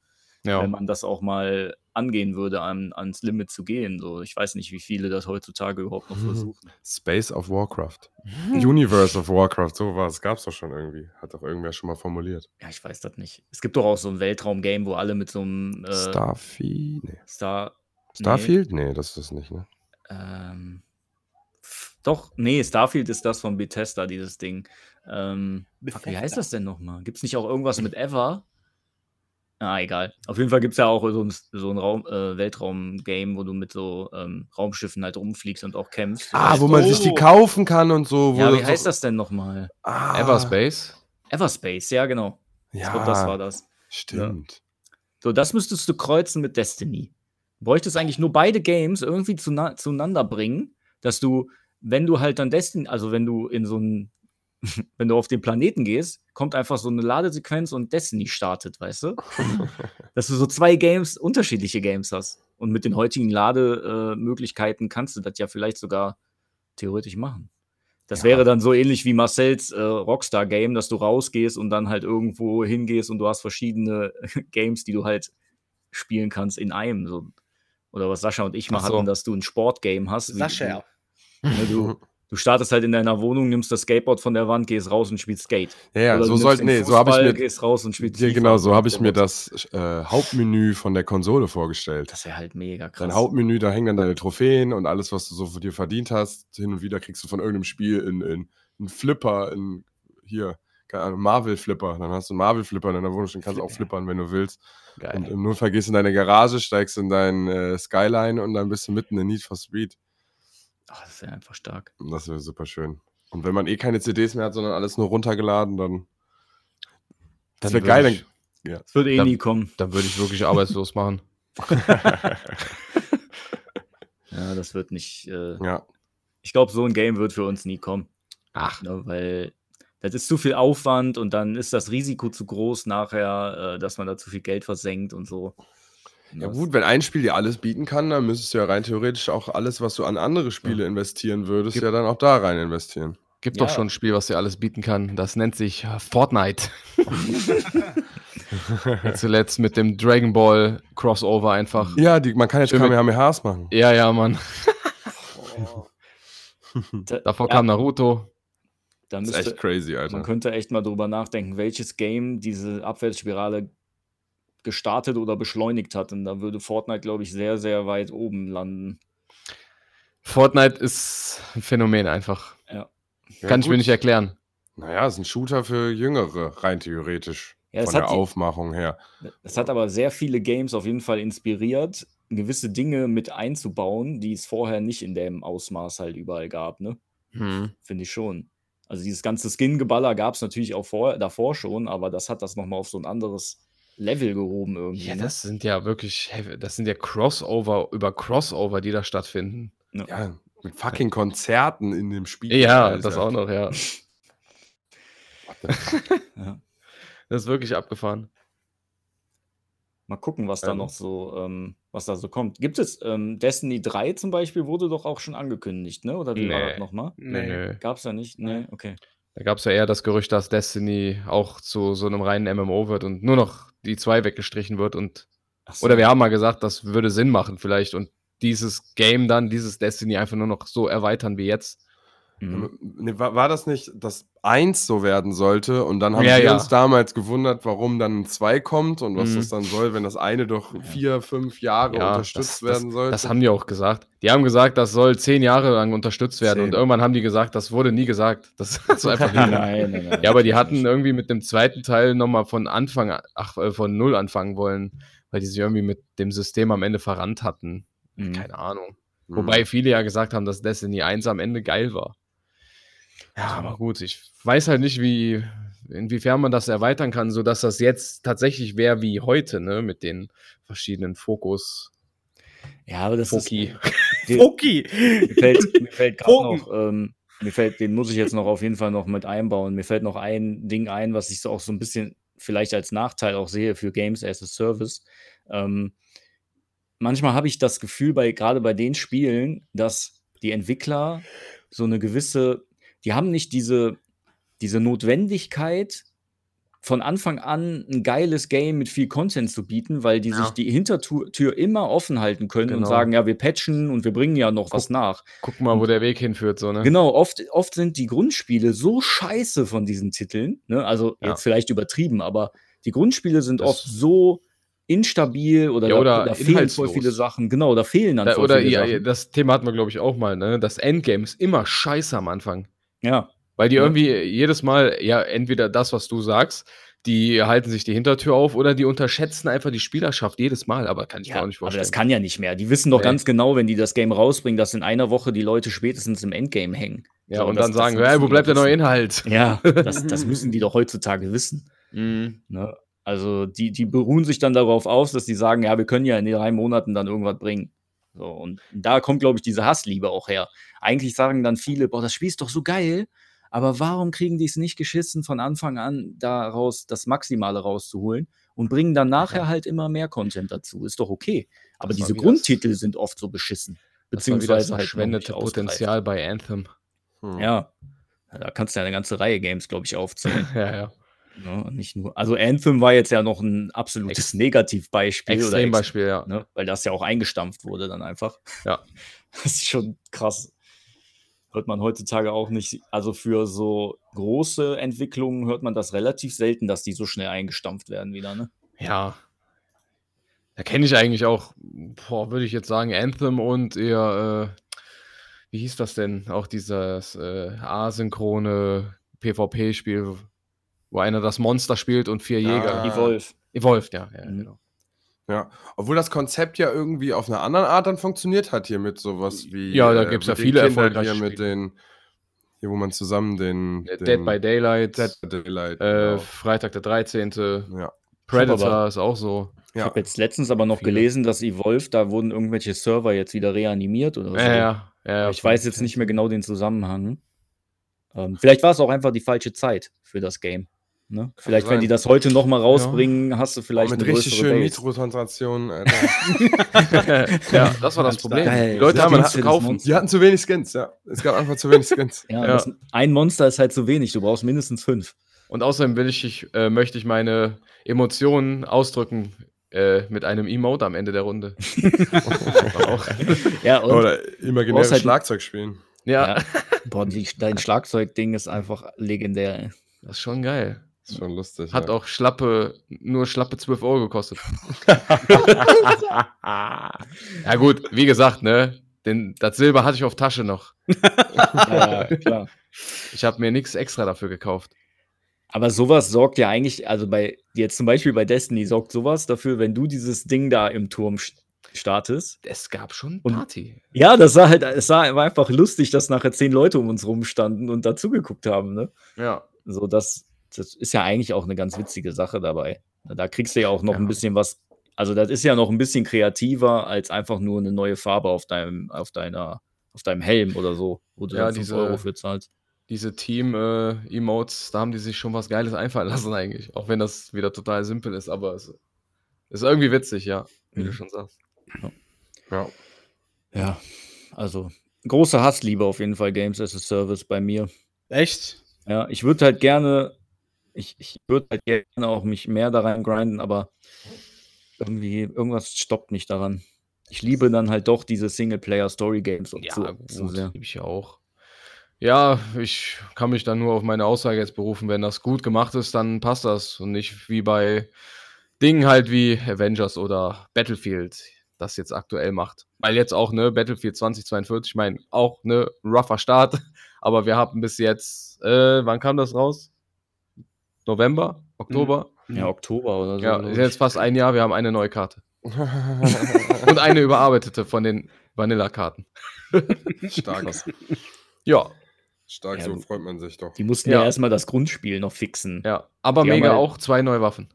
Ja.
wenn man das auch mal angehen würde, an, ans Limit zu gehen. So, ich weiß nicht, wie viele das heutzutage überhaupt noch
Mhm.
versuchen.
Space of Warcraft. Universe of Warcraft, sowas gab es doch schon irgendwie. Hat doch irgendwer schon mal formuliert.
Ja, ich weiß das nicht. Es gibt doch auch so ein Weltraum-Game, wo alle mit so einem äh,
Starfield? Nee.
Star.
Starfield? Nee. das ist es nicht, ne?
Ähm, doch, nee, Starfield ist das von Bethesda, dieses Ding. Ähm, fuck, wie heißt das denn nochmal? Gibt es nicht auch irgendwas mit Ever? Ah, egal. Auf jeden Fall gibt es ja auch so ein, so ein Raum, äh, Weltraum-Game, wo du mit so ähm, Raumschiffen halt rumfliegst und auch kämpfst.
Ah, wo man sich die
Oh.
kaufen kann und so. Wo
ja, wie
so-
heißt das denn nochmal?
Ah,
Everspace.
Everspace, ja, genau. Ich
Ja,
glaube, das war das.
stimmt.
So, das müsstest du kreuzen mit Destiny. Du bräuchtest eigentlich nur beide Games irgendwie zuna- zueinander bringen, dass du, wenn du halt dann Destiny, also wenn du in so ein, wenn du auf den Planeten gehst, kommt einfach so eine Ladesequenz und Destiny startet, weißt du? dass du so zwei Games, unterschiedliche Games hast. Und mit den heutigen Lademöglichkeiten Möglichkeiten kannst du das ja vielleicht sogar theoretisch machen. Das
Ja.
wäre dann so ähnlich wie Marcells äh, Rockstar-Game, dass du rausgehst und dann halt irgendwo hingehst und du hast verschiedene Games, die du halt spielen kannst in einem. So. Oder was Sascha und ich mal
so.
hatten, dass du ein Sportgame hast. wie-
Sascha.
Du, ne, du, du startest halt in deiner Wohnung, nimmst das Skateboard von der Wand, gehst raus und spielst Skate.
Ja, ja so
du
soll,
nimmst den
nee, so habe ich mir,
gehst raus und spielst
ja,
FIFA
genau, so habe ich mir das äh, Hauptmenü von der Konsole vorgestellt.
Das wäre halt mega krass.
Dein Hauptmenü, da hängen dann deine Trophäen und alles, was du so für dir verdient hast. Hin und wieder kriegst du von irgendeinem Spiel in, in, in Flipper, in hier, keine Ahnung, Marvel-Flipper. Dann hast du einen Marvel-Flipper in deiner Wohnung, dann kannst du auch flippern, wenn du willst.
Geil.
Und im Notfall gehst du in deine Garage, steigst in dein äh, Skyline und dann bist du mitten in Need for Speed.
Ach, das wäre einfach stark.
Das wäre super schön. Und wenn man eh keine CDs mehr hat, sondern alles nur runtergeladen, dann. Das
Dann
wäre geil. Dann,
ich-
Das wird eh
Ja.
nie kommen.
Dann würde ich wirklich arbeitslos machen.
Ja, das wird nicht. Äh,
ja.
ich glaube, so ein Game wird für uns nie kommen.
Ach,
Ne, weil das ist zu viel Aufwand und dann ist das Risiko zu groß nachher, äh, dass man da zu viel Geld versenkt und so.
Ja gut, wenn ein Spiel dir alles bieten kann, dann müsstest du ja rein theoretisch auch alles, was du an andere Spiele investieren würdest,
Gib-
ja dann auch da rein investieren.
gibt
Ja.
doch schon ein Spiel, was dir alles bieten kann. Das nennt sich Fortnite. Zuletzt mit dem Dragon Ball Crossover einfach.
Ja, die, man kann jetzt Kamehamehas machen.
Ja, ja, Mann.
Da,
Davor
ja,
kam Naruto.
da
Das ist
müsste,
echt crazy,
man
Alter.
könnte echt mal drüber nachdenken, welches Game diese Abwärtsspirale gestartet oder beschleunigt hat. Und da würde Fortnite, glaube ich, sehr, sehr weit oben landen.
Fortnite ist ein Phänomen einfach.
Ja.
Ja,
Kann ich mir
gut.
nicht erklären.
Naja, ist ein Shooter für Jüngere, rein theoretisch.
Ja, es
von der
hat die-
Aufmachung her.
Das hat aber sehr viele Games auf jeden Fall inspiriert, gewisse Dinge mit einzubauen, die es vorher nicht in dem Ausmaß halt überall gab, ne?
Hm.
Finde ich schon. Also dieses ganze Skin-Geballer gab es natürlich auch vor, davor schon, aber das hat das nochmal auf so ein anderes Level gehoben irgendwie.
Ja,
ne?
das sind ja wirklich, das sind ja Crossover über Crossover, die da stattfinden.
Ja, mit fucking Konzerten in dem Spiel.
Ja,
Alter.
das auch noch, ja.
Ja.
Das ist wirklich abgefahren.
Mal gucken, was da
Ähm.
noch so, ähm, was da so kommt. Gibt es ähm, Destiny 3 zum Beispiel, wurde doch auch schon angekündigt, ne? Oder wie war
Nee.
das nochmal?
Nee, nö.
Gab es da nicht? Nee, okay.
Da gab es ja eher das Gerücht, dass Destiny auch zu so einem reinen MMO wird und nur noch die 2 weggestrichen wird und
so.
oder wir haben mal gesagt, das würde Sinn machen vielleicht und dieses Game dann, dieses Destiny einfach nur noch so erweitern wie jetzt.
Mhm.
Nee, war, war das nicht, dass eins so werden sollte und dann haben
Ja,
wir
ja.
uns damals gewundert, warum dann 2 kommt und was
Mhm.
das dann soll, wenn das eine doch vier, fünf Jahre
Ja,
unterstützt
das,
werden sollte.
Das haben die auch gesagt. Die haben gesagt, das soll zehn Jahre lang unterstützt werden
Zehn.
und irgendwann haben die gesagt, das wurde nie gesagt. Das ist einfach
nein, nein, nein.
Ja, aber die hatten irgendwie mit dem zweiten Teil nochmal von Anfang, ach, äh, von Null anfangen wollen, weil die sich irgendwie mit dem System am Ende verrannt hatten.
Mhm.
Keine Ahnung.
Mhm.
Wobei viele ja gesagt haben, dass Destiny 1 am Ende geil war. Ja, aber gut, ich weiß halt nicht, wie, inwiefern man das erweitern kann, sodass das jetzt tatsächlich wäre wie heute, ne, mit den verschiedenen Fokus.
Ja, aber das
Foki.
ist.
Foki!
Mir fällt, mir fällt gerade noch, ähm, mir fällt, den muss ich jetzt noch auf jeden Fall noch mit einbauen. Mir fällt noch ein Ding ein, was ich so auch so ein bisschen vielleicht als Nachteil auch sehe für Games as a Service. Ähm, manchmal habe ich das Gefühl, bei, gerade bei den Spielen, dass die Entwickler so eine gewisse, die haben nicht diese, diese Notwendigkeit, von Anfang an ein geiles Game mit viel Content zu bieten, weil die
Ja.
sich die Hintertür Tür immer offen halten können und
Genau.
sagen, ja, wir patchen und wir bringen ja noch was nach.
Guck mal, wo der Weg hinführt, so, ne?
Genau, oft, oft sind die Grundspiele so scheiße von diesen Titeln. Ne? Also
Ja.
jetzt vielleicht übertrieben, aber die Grundspiele sind
Das-
oft so instabil oder,
Ja,
da,
oder
da fehlen voll viele Sachen. Genau, da fehlen dann
Da,
voll
oder
viele
ja,
Sachen.
das Thema hatten wir, glaube ich, auch mal, ne? Das Endgame ist immer scheiße am Anfang.
Ja,
Weil die irgendwie jedes Mal, ja, entweder das, was du sagst, die halten sich die Hintertür auf oder die unterschätzen einfach die Spielerschaft jedes Mal, aber kann ich mir
ja
auch nicht
aber
vorstellen.
das kann ja nicht mehr. Die wissen doch
Nee.
ganz genau, wenn die das Game rausbringen, dass in einer Woche die Leute spätestens im Endgame hängen.
ja,
So,
und
das-
dann sagen, hey, wo bleibt der neue. Inhalt?
Ja, das, das müssen die doch heutzutage wissen.
Mhm.
Ne? Also die, die beruhen sich dann darauf aus, dass die sagen, ja, wir können ja in den drei Monaten dann irgendwas bringen. So, und da kommt, glaube ich, diese Hassliebe auch her. Eigentlich sagen dann viele, boah, das Spiel ist doch so geil, aber warum kriegen die es nicht geschissen, von Anfang an daraus das Maximale rauszuholen und bringen dann nachher halt immer mehr Content dazu? Ist doch okay. Aber
Das
diese Grundtitel sind oft so beschissen.
Das das
Beziehungsweise halt
verschwendete. Potenzial bei Anthem.
Hm.
Ja. Da kannst du ja eine ganze Reihe Games, glaube ich, aufzählen.
Ja, ja.
Ne? Nicht nur, also Anthem war jetzt ja noch ein absolutes
Ex-
Negativbeispiel. oder ex-
Extrembeispiel, ja.
Ne? Weil das ja auch eingestampft wurde dann einfach.
Ja.
Das ist schon krass. Hört man heutzutage auch nicht. Also für so große Entwicklungen hört man das relativ selten, dass die so schnell eingestampft werden wieder. Ne?
Ja. Da kenne ich eigentlich auch, würde ich jetzt sagen, Anthem und eher, äh, wie hieß das denn? Auch dieses äh, asynchrone PvP-Spiel, wo einer das Monster spielt und vier Jäger.
Ah.
Evolve.
Evolved, ja. ja
Mhm.
genau.
Ja, obwohl das Konzept ja irgendwie auf eine andere Art dann funktioniert hat hier mit sowas wie. äh,
Ja, da gibt's ja
mit den
viele
Kindern
erfolgreiche
hier mit den, hier wo man zusammen den.
Dead
den
by Daylight,
Dead by Daylight.
äh,
genau.
Freitag der 13.
Ja.
Predator ist auch so.
Ich
Ja.
habe jetzt letztens aber noch
Viele.
gelesen, dass Evolve, da wurden irgendwelche Server jetzt wieder reanimiert oder so.
Ja, ja, ja, ja.
ich weiß jetzt nicht mehr genau den Zusammenhang. Ähm, vielleicht war es auch einfach die falsche Zeit für das Game. Ne? Vielleicht, wenn die das heute noch mal rausbringen, hast du vielleicht
mit
eine
richtig schönen. Mikrotransaktionen, Alter.
ja, das war das Problem.
geil.
Die Leute
Ja,
haben das zu kaufen.
Die hatten zu wenig Skins, ja. Es gab einfach zu wenig Skins.
Ja,
Ja.
Das, ein Monster ist halt zu wenig. Du brauchst mindestens fünf.
Und außerdem will ich, äh, möchte ich meine Emotionen ausdrücken äh, mit einem Emote am Ende der Runde. auch.
Ja, und
Oder imaginäres
halt-
Schlagzeug spielen.
Ja,
Ja. boah, die, dein Schlagzeugding ist einfach legendär. ey.
das ist schon geil.
Ist schon lustig.
Hat
ja.
auch schlappe, nur schlappe 12 Euro gekostet. ja gut, wie gesagt, ne, den, das Silber hatte ich auf Tasche noch.
Ja, klar.
Ich habe mir nichts extra dafür gekauft.
Aber sowas sorgt ja eigentlich, also bei jetzt zum Beispiel bei Destiny sorgt sowas dafür, wenn du dieses Ding da im Turm st- startest.
Es gab schon
Und-
Party.
Ja, das sah halt, es sah war einfach lustig, dass nachher zehn Leute um uns rumstanden und dazugeguckt haben, ne?
Ja.
So, das, das ist ja eigentlich auch eine ganz witzige Sache dabei. Da kriegst du ja auch noch
Ja.
ein bisschen was. Also, das ist ja noch ein bisschen kreativer als einfach nur eine neue Farbe auf deinem, auf deiner, auf deinem Helm oder so, wo du
Ja,
dann fünf
diese-
Euro für zahlst.
Diese Team-Emotes, da haben die sich schon was Geiles einfallen lassen eigentlich. Auch wenn das wieder total simpel ist, aber es ist irgendwie witzig, ja, wie du
Mhm.
schon sagst.
Ja.
Ja, also große Hassliebe auf jeden Fall Games as a Service bei mir.
Echt?
Ja, ich würde halt gerne, ich, ich würde halt gerne auch mich mehr da rein grinden, aber irgendwie, irgendwas stoppt mich daran. Ich liebe dann halt doch diese Singleplayer-Story-Games und
Ja,
so,
gut,
so sehr.
liebe ich auch. Ja, ich kann mich dann nur auf meine Aussage jetzt berufen. Wenn das gut gemacht ist, dann passt das. Und nicht wie bei Dingen halt wie Avengers oder Battlefield das jetzt aktuell macht. Weil jetzt auch, ne, Battlefield 2042, ich meine, auch, ne, rougher Start. Aber wir haben bis jetzt, äh, wann kam das raus? November? Oktober?
Ja, Oktober oder so.
Ja, ist jetzt fast ein Jahr, wir haben eine neue Karte. Und eine überarbeitete von den Vanilla-Karten.
Stark.
Ja,
Stark,
Ja,
so freut man sich doch.
Die mussten ja,
Ja.
erstmal das Grundspiel noch fixen.
ja. Aber
Die
mega
halt-
auch zwei neue Waffen.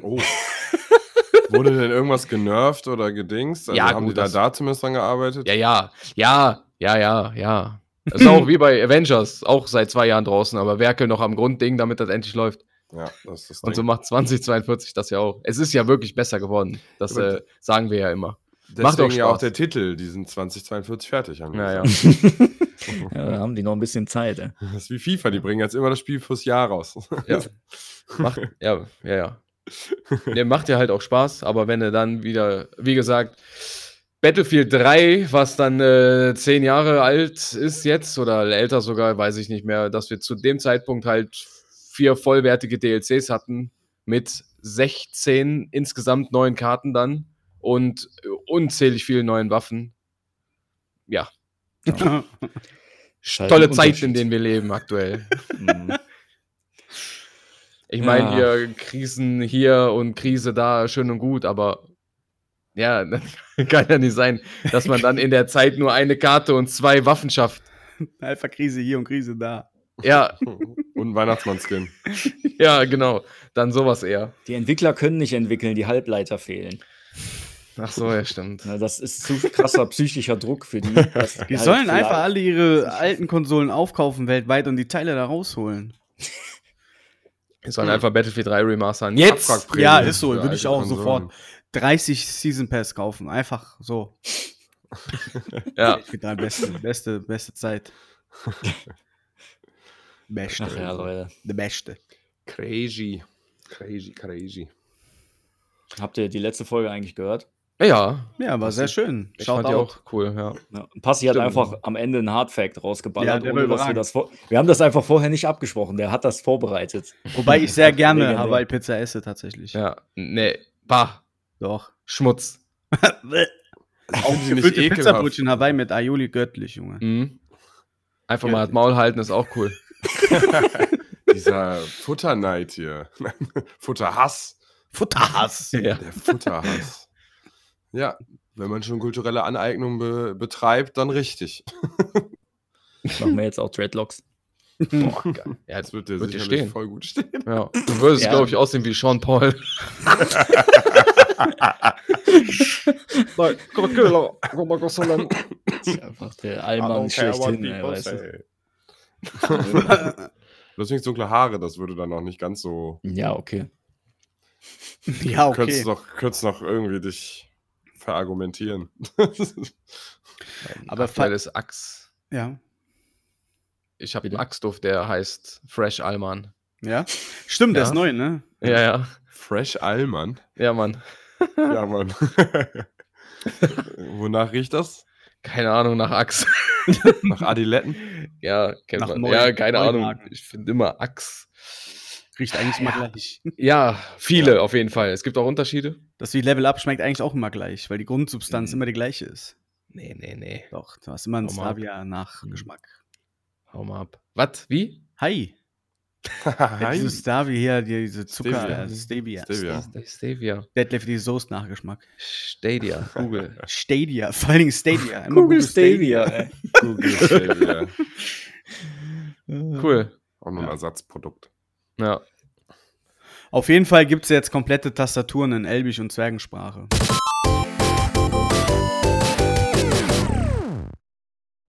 Oh. Wurde denn irgendwas genervt oder gedingst? Also
Ja,
haben
gut,
die da zumindest dran gearbeitet?
Ja, ja, ja, ja, ja, ja. Das ist auch wie bei Avengers, auch seit zwei Jahren draußen, aber werkel noch am Grundding, damit das endlich läuft.
Ja, das ist das
Und so macht 2042 das ja auch. Es ist ja wirklich besser geworden. Das äh, sagen wir ja immer.
Deswegen
macht auch
ja auch der Titel, die sind 2042 fertig. Haben gesagt.
Ja, da haben die noch ein bisschen Zeit. Ey.
Das ist wie FIFA, die bringen jetzt immer das Spiel fürs Jahr raus.
Ja. Macht, ja, ja, ja. Der macht ja halt auch Spaß, aber wenn er dann wieder, wie gesagt, Battlefield 3, was dann äh, zehn Jahre alt ist jetzt oder älter sogar, weiß ich nicht mehr, dass wir zu dem Zeitpunkt halt vier vollwertige DLCs hatten mit 16 insgesamt neuen Karten dann und äh, unzählig vielen neuen Waffen. Ja,
halt
tolle Zeit, in denen wir leben aktuell.
Mhm.
Ich meine,
Ja.
hier Krisen hier und Krise da, schön und gut, aber ja, kann ja nicht sein, dass man dann in der Zeit nur eine Karte und zwei Waffen schafft.
Einfach Krise hier und Krise da.
Ja,
Und ein Weihnachtsmann-Skin.
ja, genau. Dann sowas eher.
Die Entwickler können nicht entwickeln, die Halbleiter fehlen.
Ach so, ja, stimmt.
Na, das ist zu krasser psychischer Druck für die. dass
Die
halt
sollen einfach alle ihre alten Konsolen aufkaufen weltweit und die Teile da rausholen.
Wir sollen einfach Battlefield 3 remastern. Jetzt!
Ja, ist so, würde ich auch
Konsolen.
sofort 30 Season Pass kaufen. Einfach so.
Ja,
Ich finde beste, beste, beste Zeit. Beste.
Ach ja, Leute.
Der Beste.
Crazy. Crazy, crazy.
Habt ihr die letzte Folge eigentlich gehört?
ja.
Ja, war sehr schön.
Ich
Schaut
fand die auch cool, ja.
Ja, Passi hat
Stimmt.
einfach am Ende einen Hardfact
Ja,
rausgeballert,
war
ohne dass wir das vor Wir haben das einfach vorher nicht abgesprochen. Der hat das vorbereitet.
Wobei ich sehr gerne. Hawaii-Pizza esse, tatsächlich.
Ja, nee, bah,
Doch.
Schmutz.
Auch
Gefüllte. Pizzabrötchen Hawaii mit Aioli göttlich, Junge.
Mhm. Einfach mal das Maul halten ist auch cool.
Dieser Futterneid hier. Futterhass.
Futterhass.
Ja.
Der Futterhass. ja, wenn man schon kulturelle Aneignung be betreibt, dann richtig.
Machen wir jetzt auch Dreadlocks.
Boah, geil. Ja,
Das wird dir
Wird
sicherlich
stehen.
voll gut stehen.
Ja. Du würdest,
Ja.
glaube ich, aussehen wie Sean Paul.
Das ist einfach der Allmann schlechthin. Ey, weißt du?
Du hast nicht dunkle Haare, das würde dann auch nicht ganz so.
Ja, okay.
ja,
Du könntest
okay.
noch, könntest noch irgendwie dich verargumentieren.
Aber
aktuelles Axe.
Ja.
Ich habe einen? Axtduft, der heißt Fresh Alman.
Ja. Stimmt, der
Ja.
ist neu, ne?
Ja, ja.
Fresh Allmann.
Ja, Mann.
Ja, Mann. Wonach riecht das?
Keine Ahnung, nach Axe.
Nach Adiletten?
Ja, kennt
Nach
man.
neuen-
ja, keine Ahnung. Ich finde immer Axe.
Riecht eigentlich immer gleich.
Ja, viele auf jeden Fall. Es gibt auch Unterschiede.
Das wie Level Up schmeckt eigentlich auch immer gleich, weil die Grundsubstanz
Mhm.
immer die gleiche ist.
Nee, nee, nee.
Doch, du hast immer einen
ab.
Stavia-Nachgeschmack.
Hau mal ab. Was? Wie?
Hi. Ja, dieses Stavia hier, diese Zucker,
Stevia.
äh, Stevia.
Stevia.
St- Stadia.
Deadlift, die Soße-Nachgeschmack.
Stadia. Google.
Stadia, vor allen Dingen Stadia. Immer
Google Stadia, ey.
Google Stevia.
Cool.
Auch noch ein Ersatzprodukt.
Ja.
Auf jeden Fall gibt es jetzt komplette Tastaturen in Elbisch und Zwergensprache.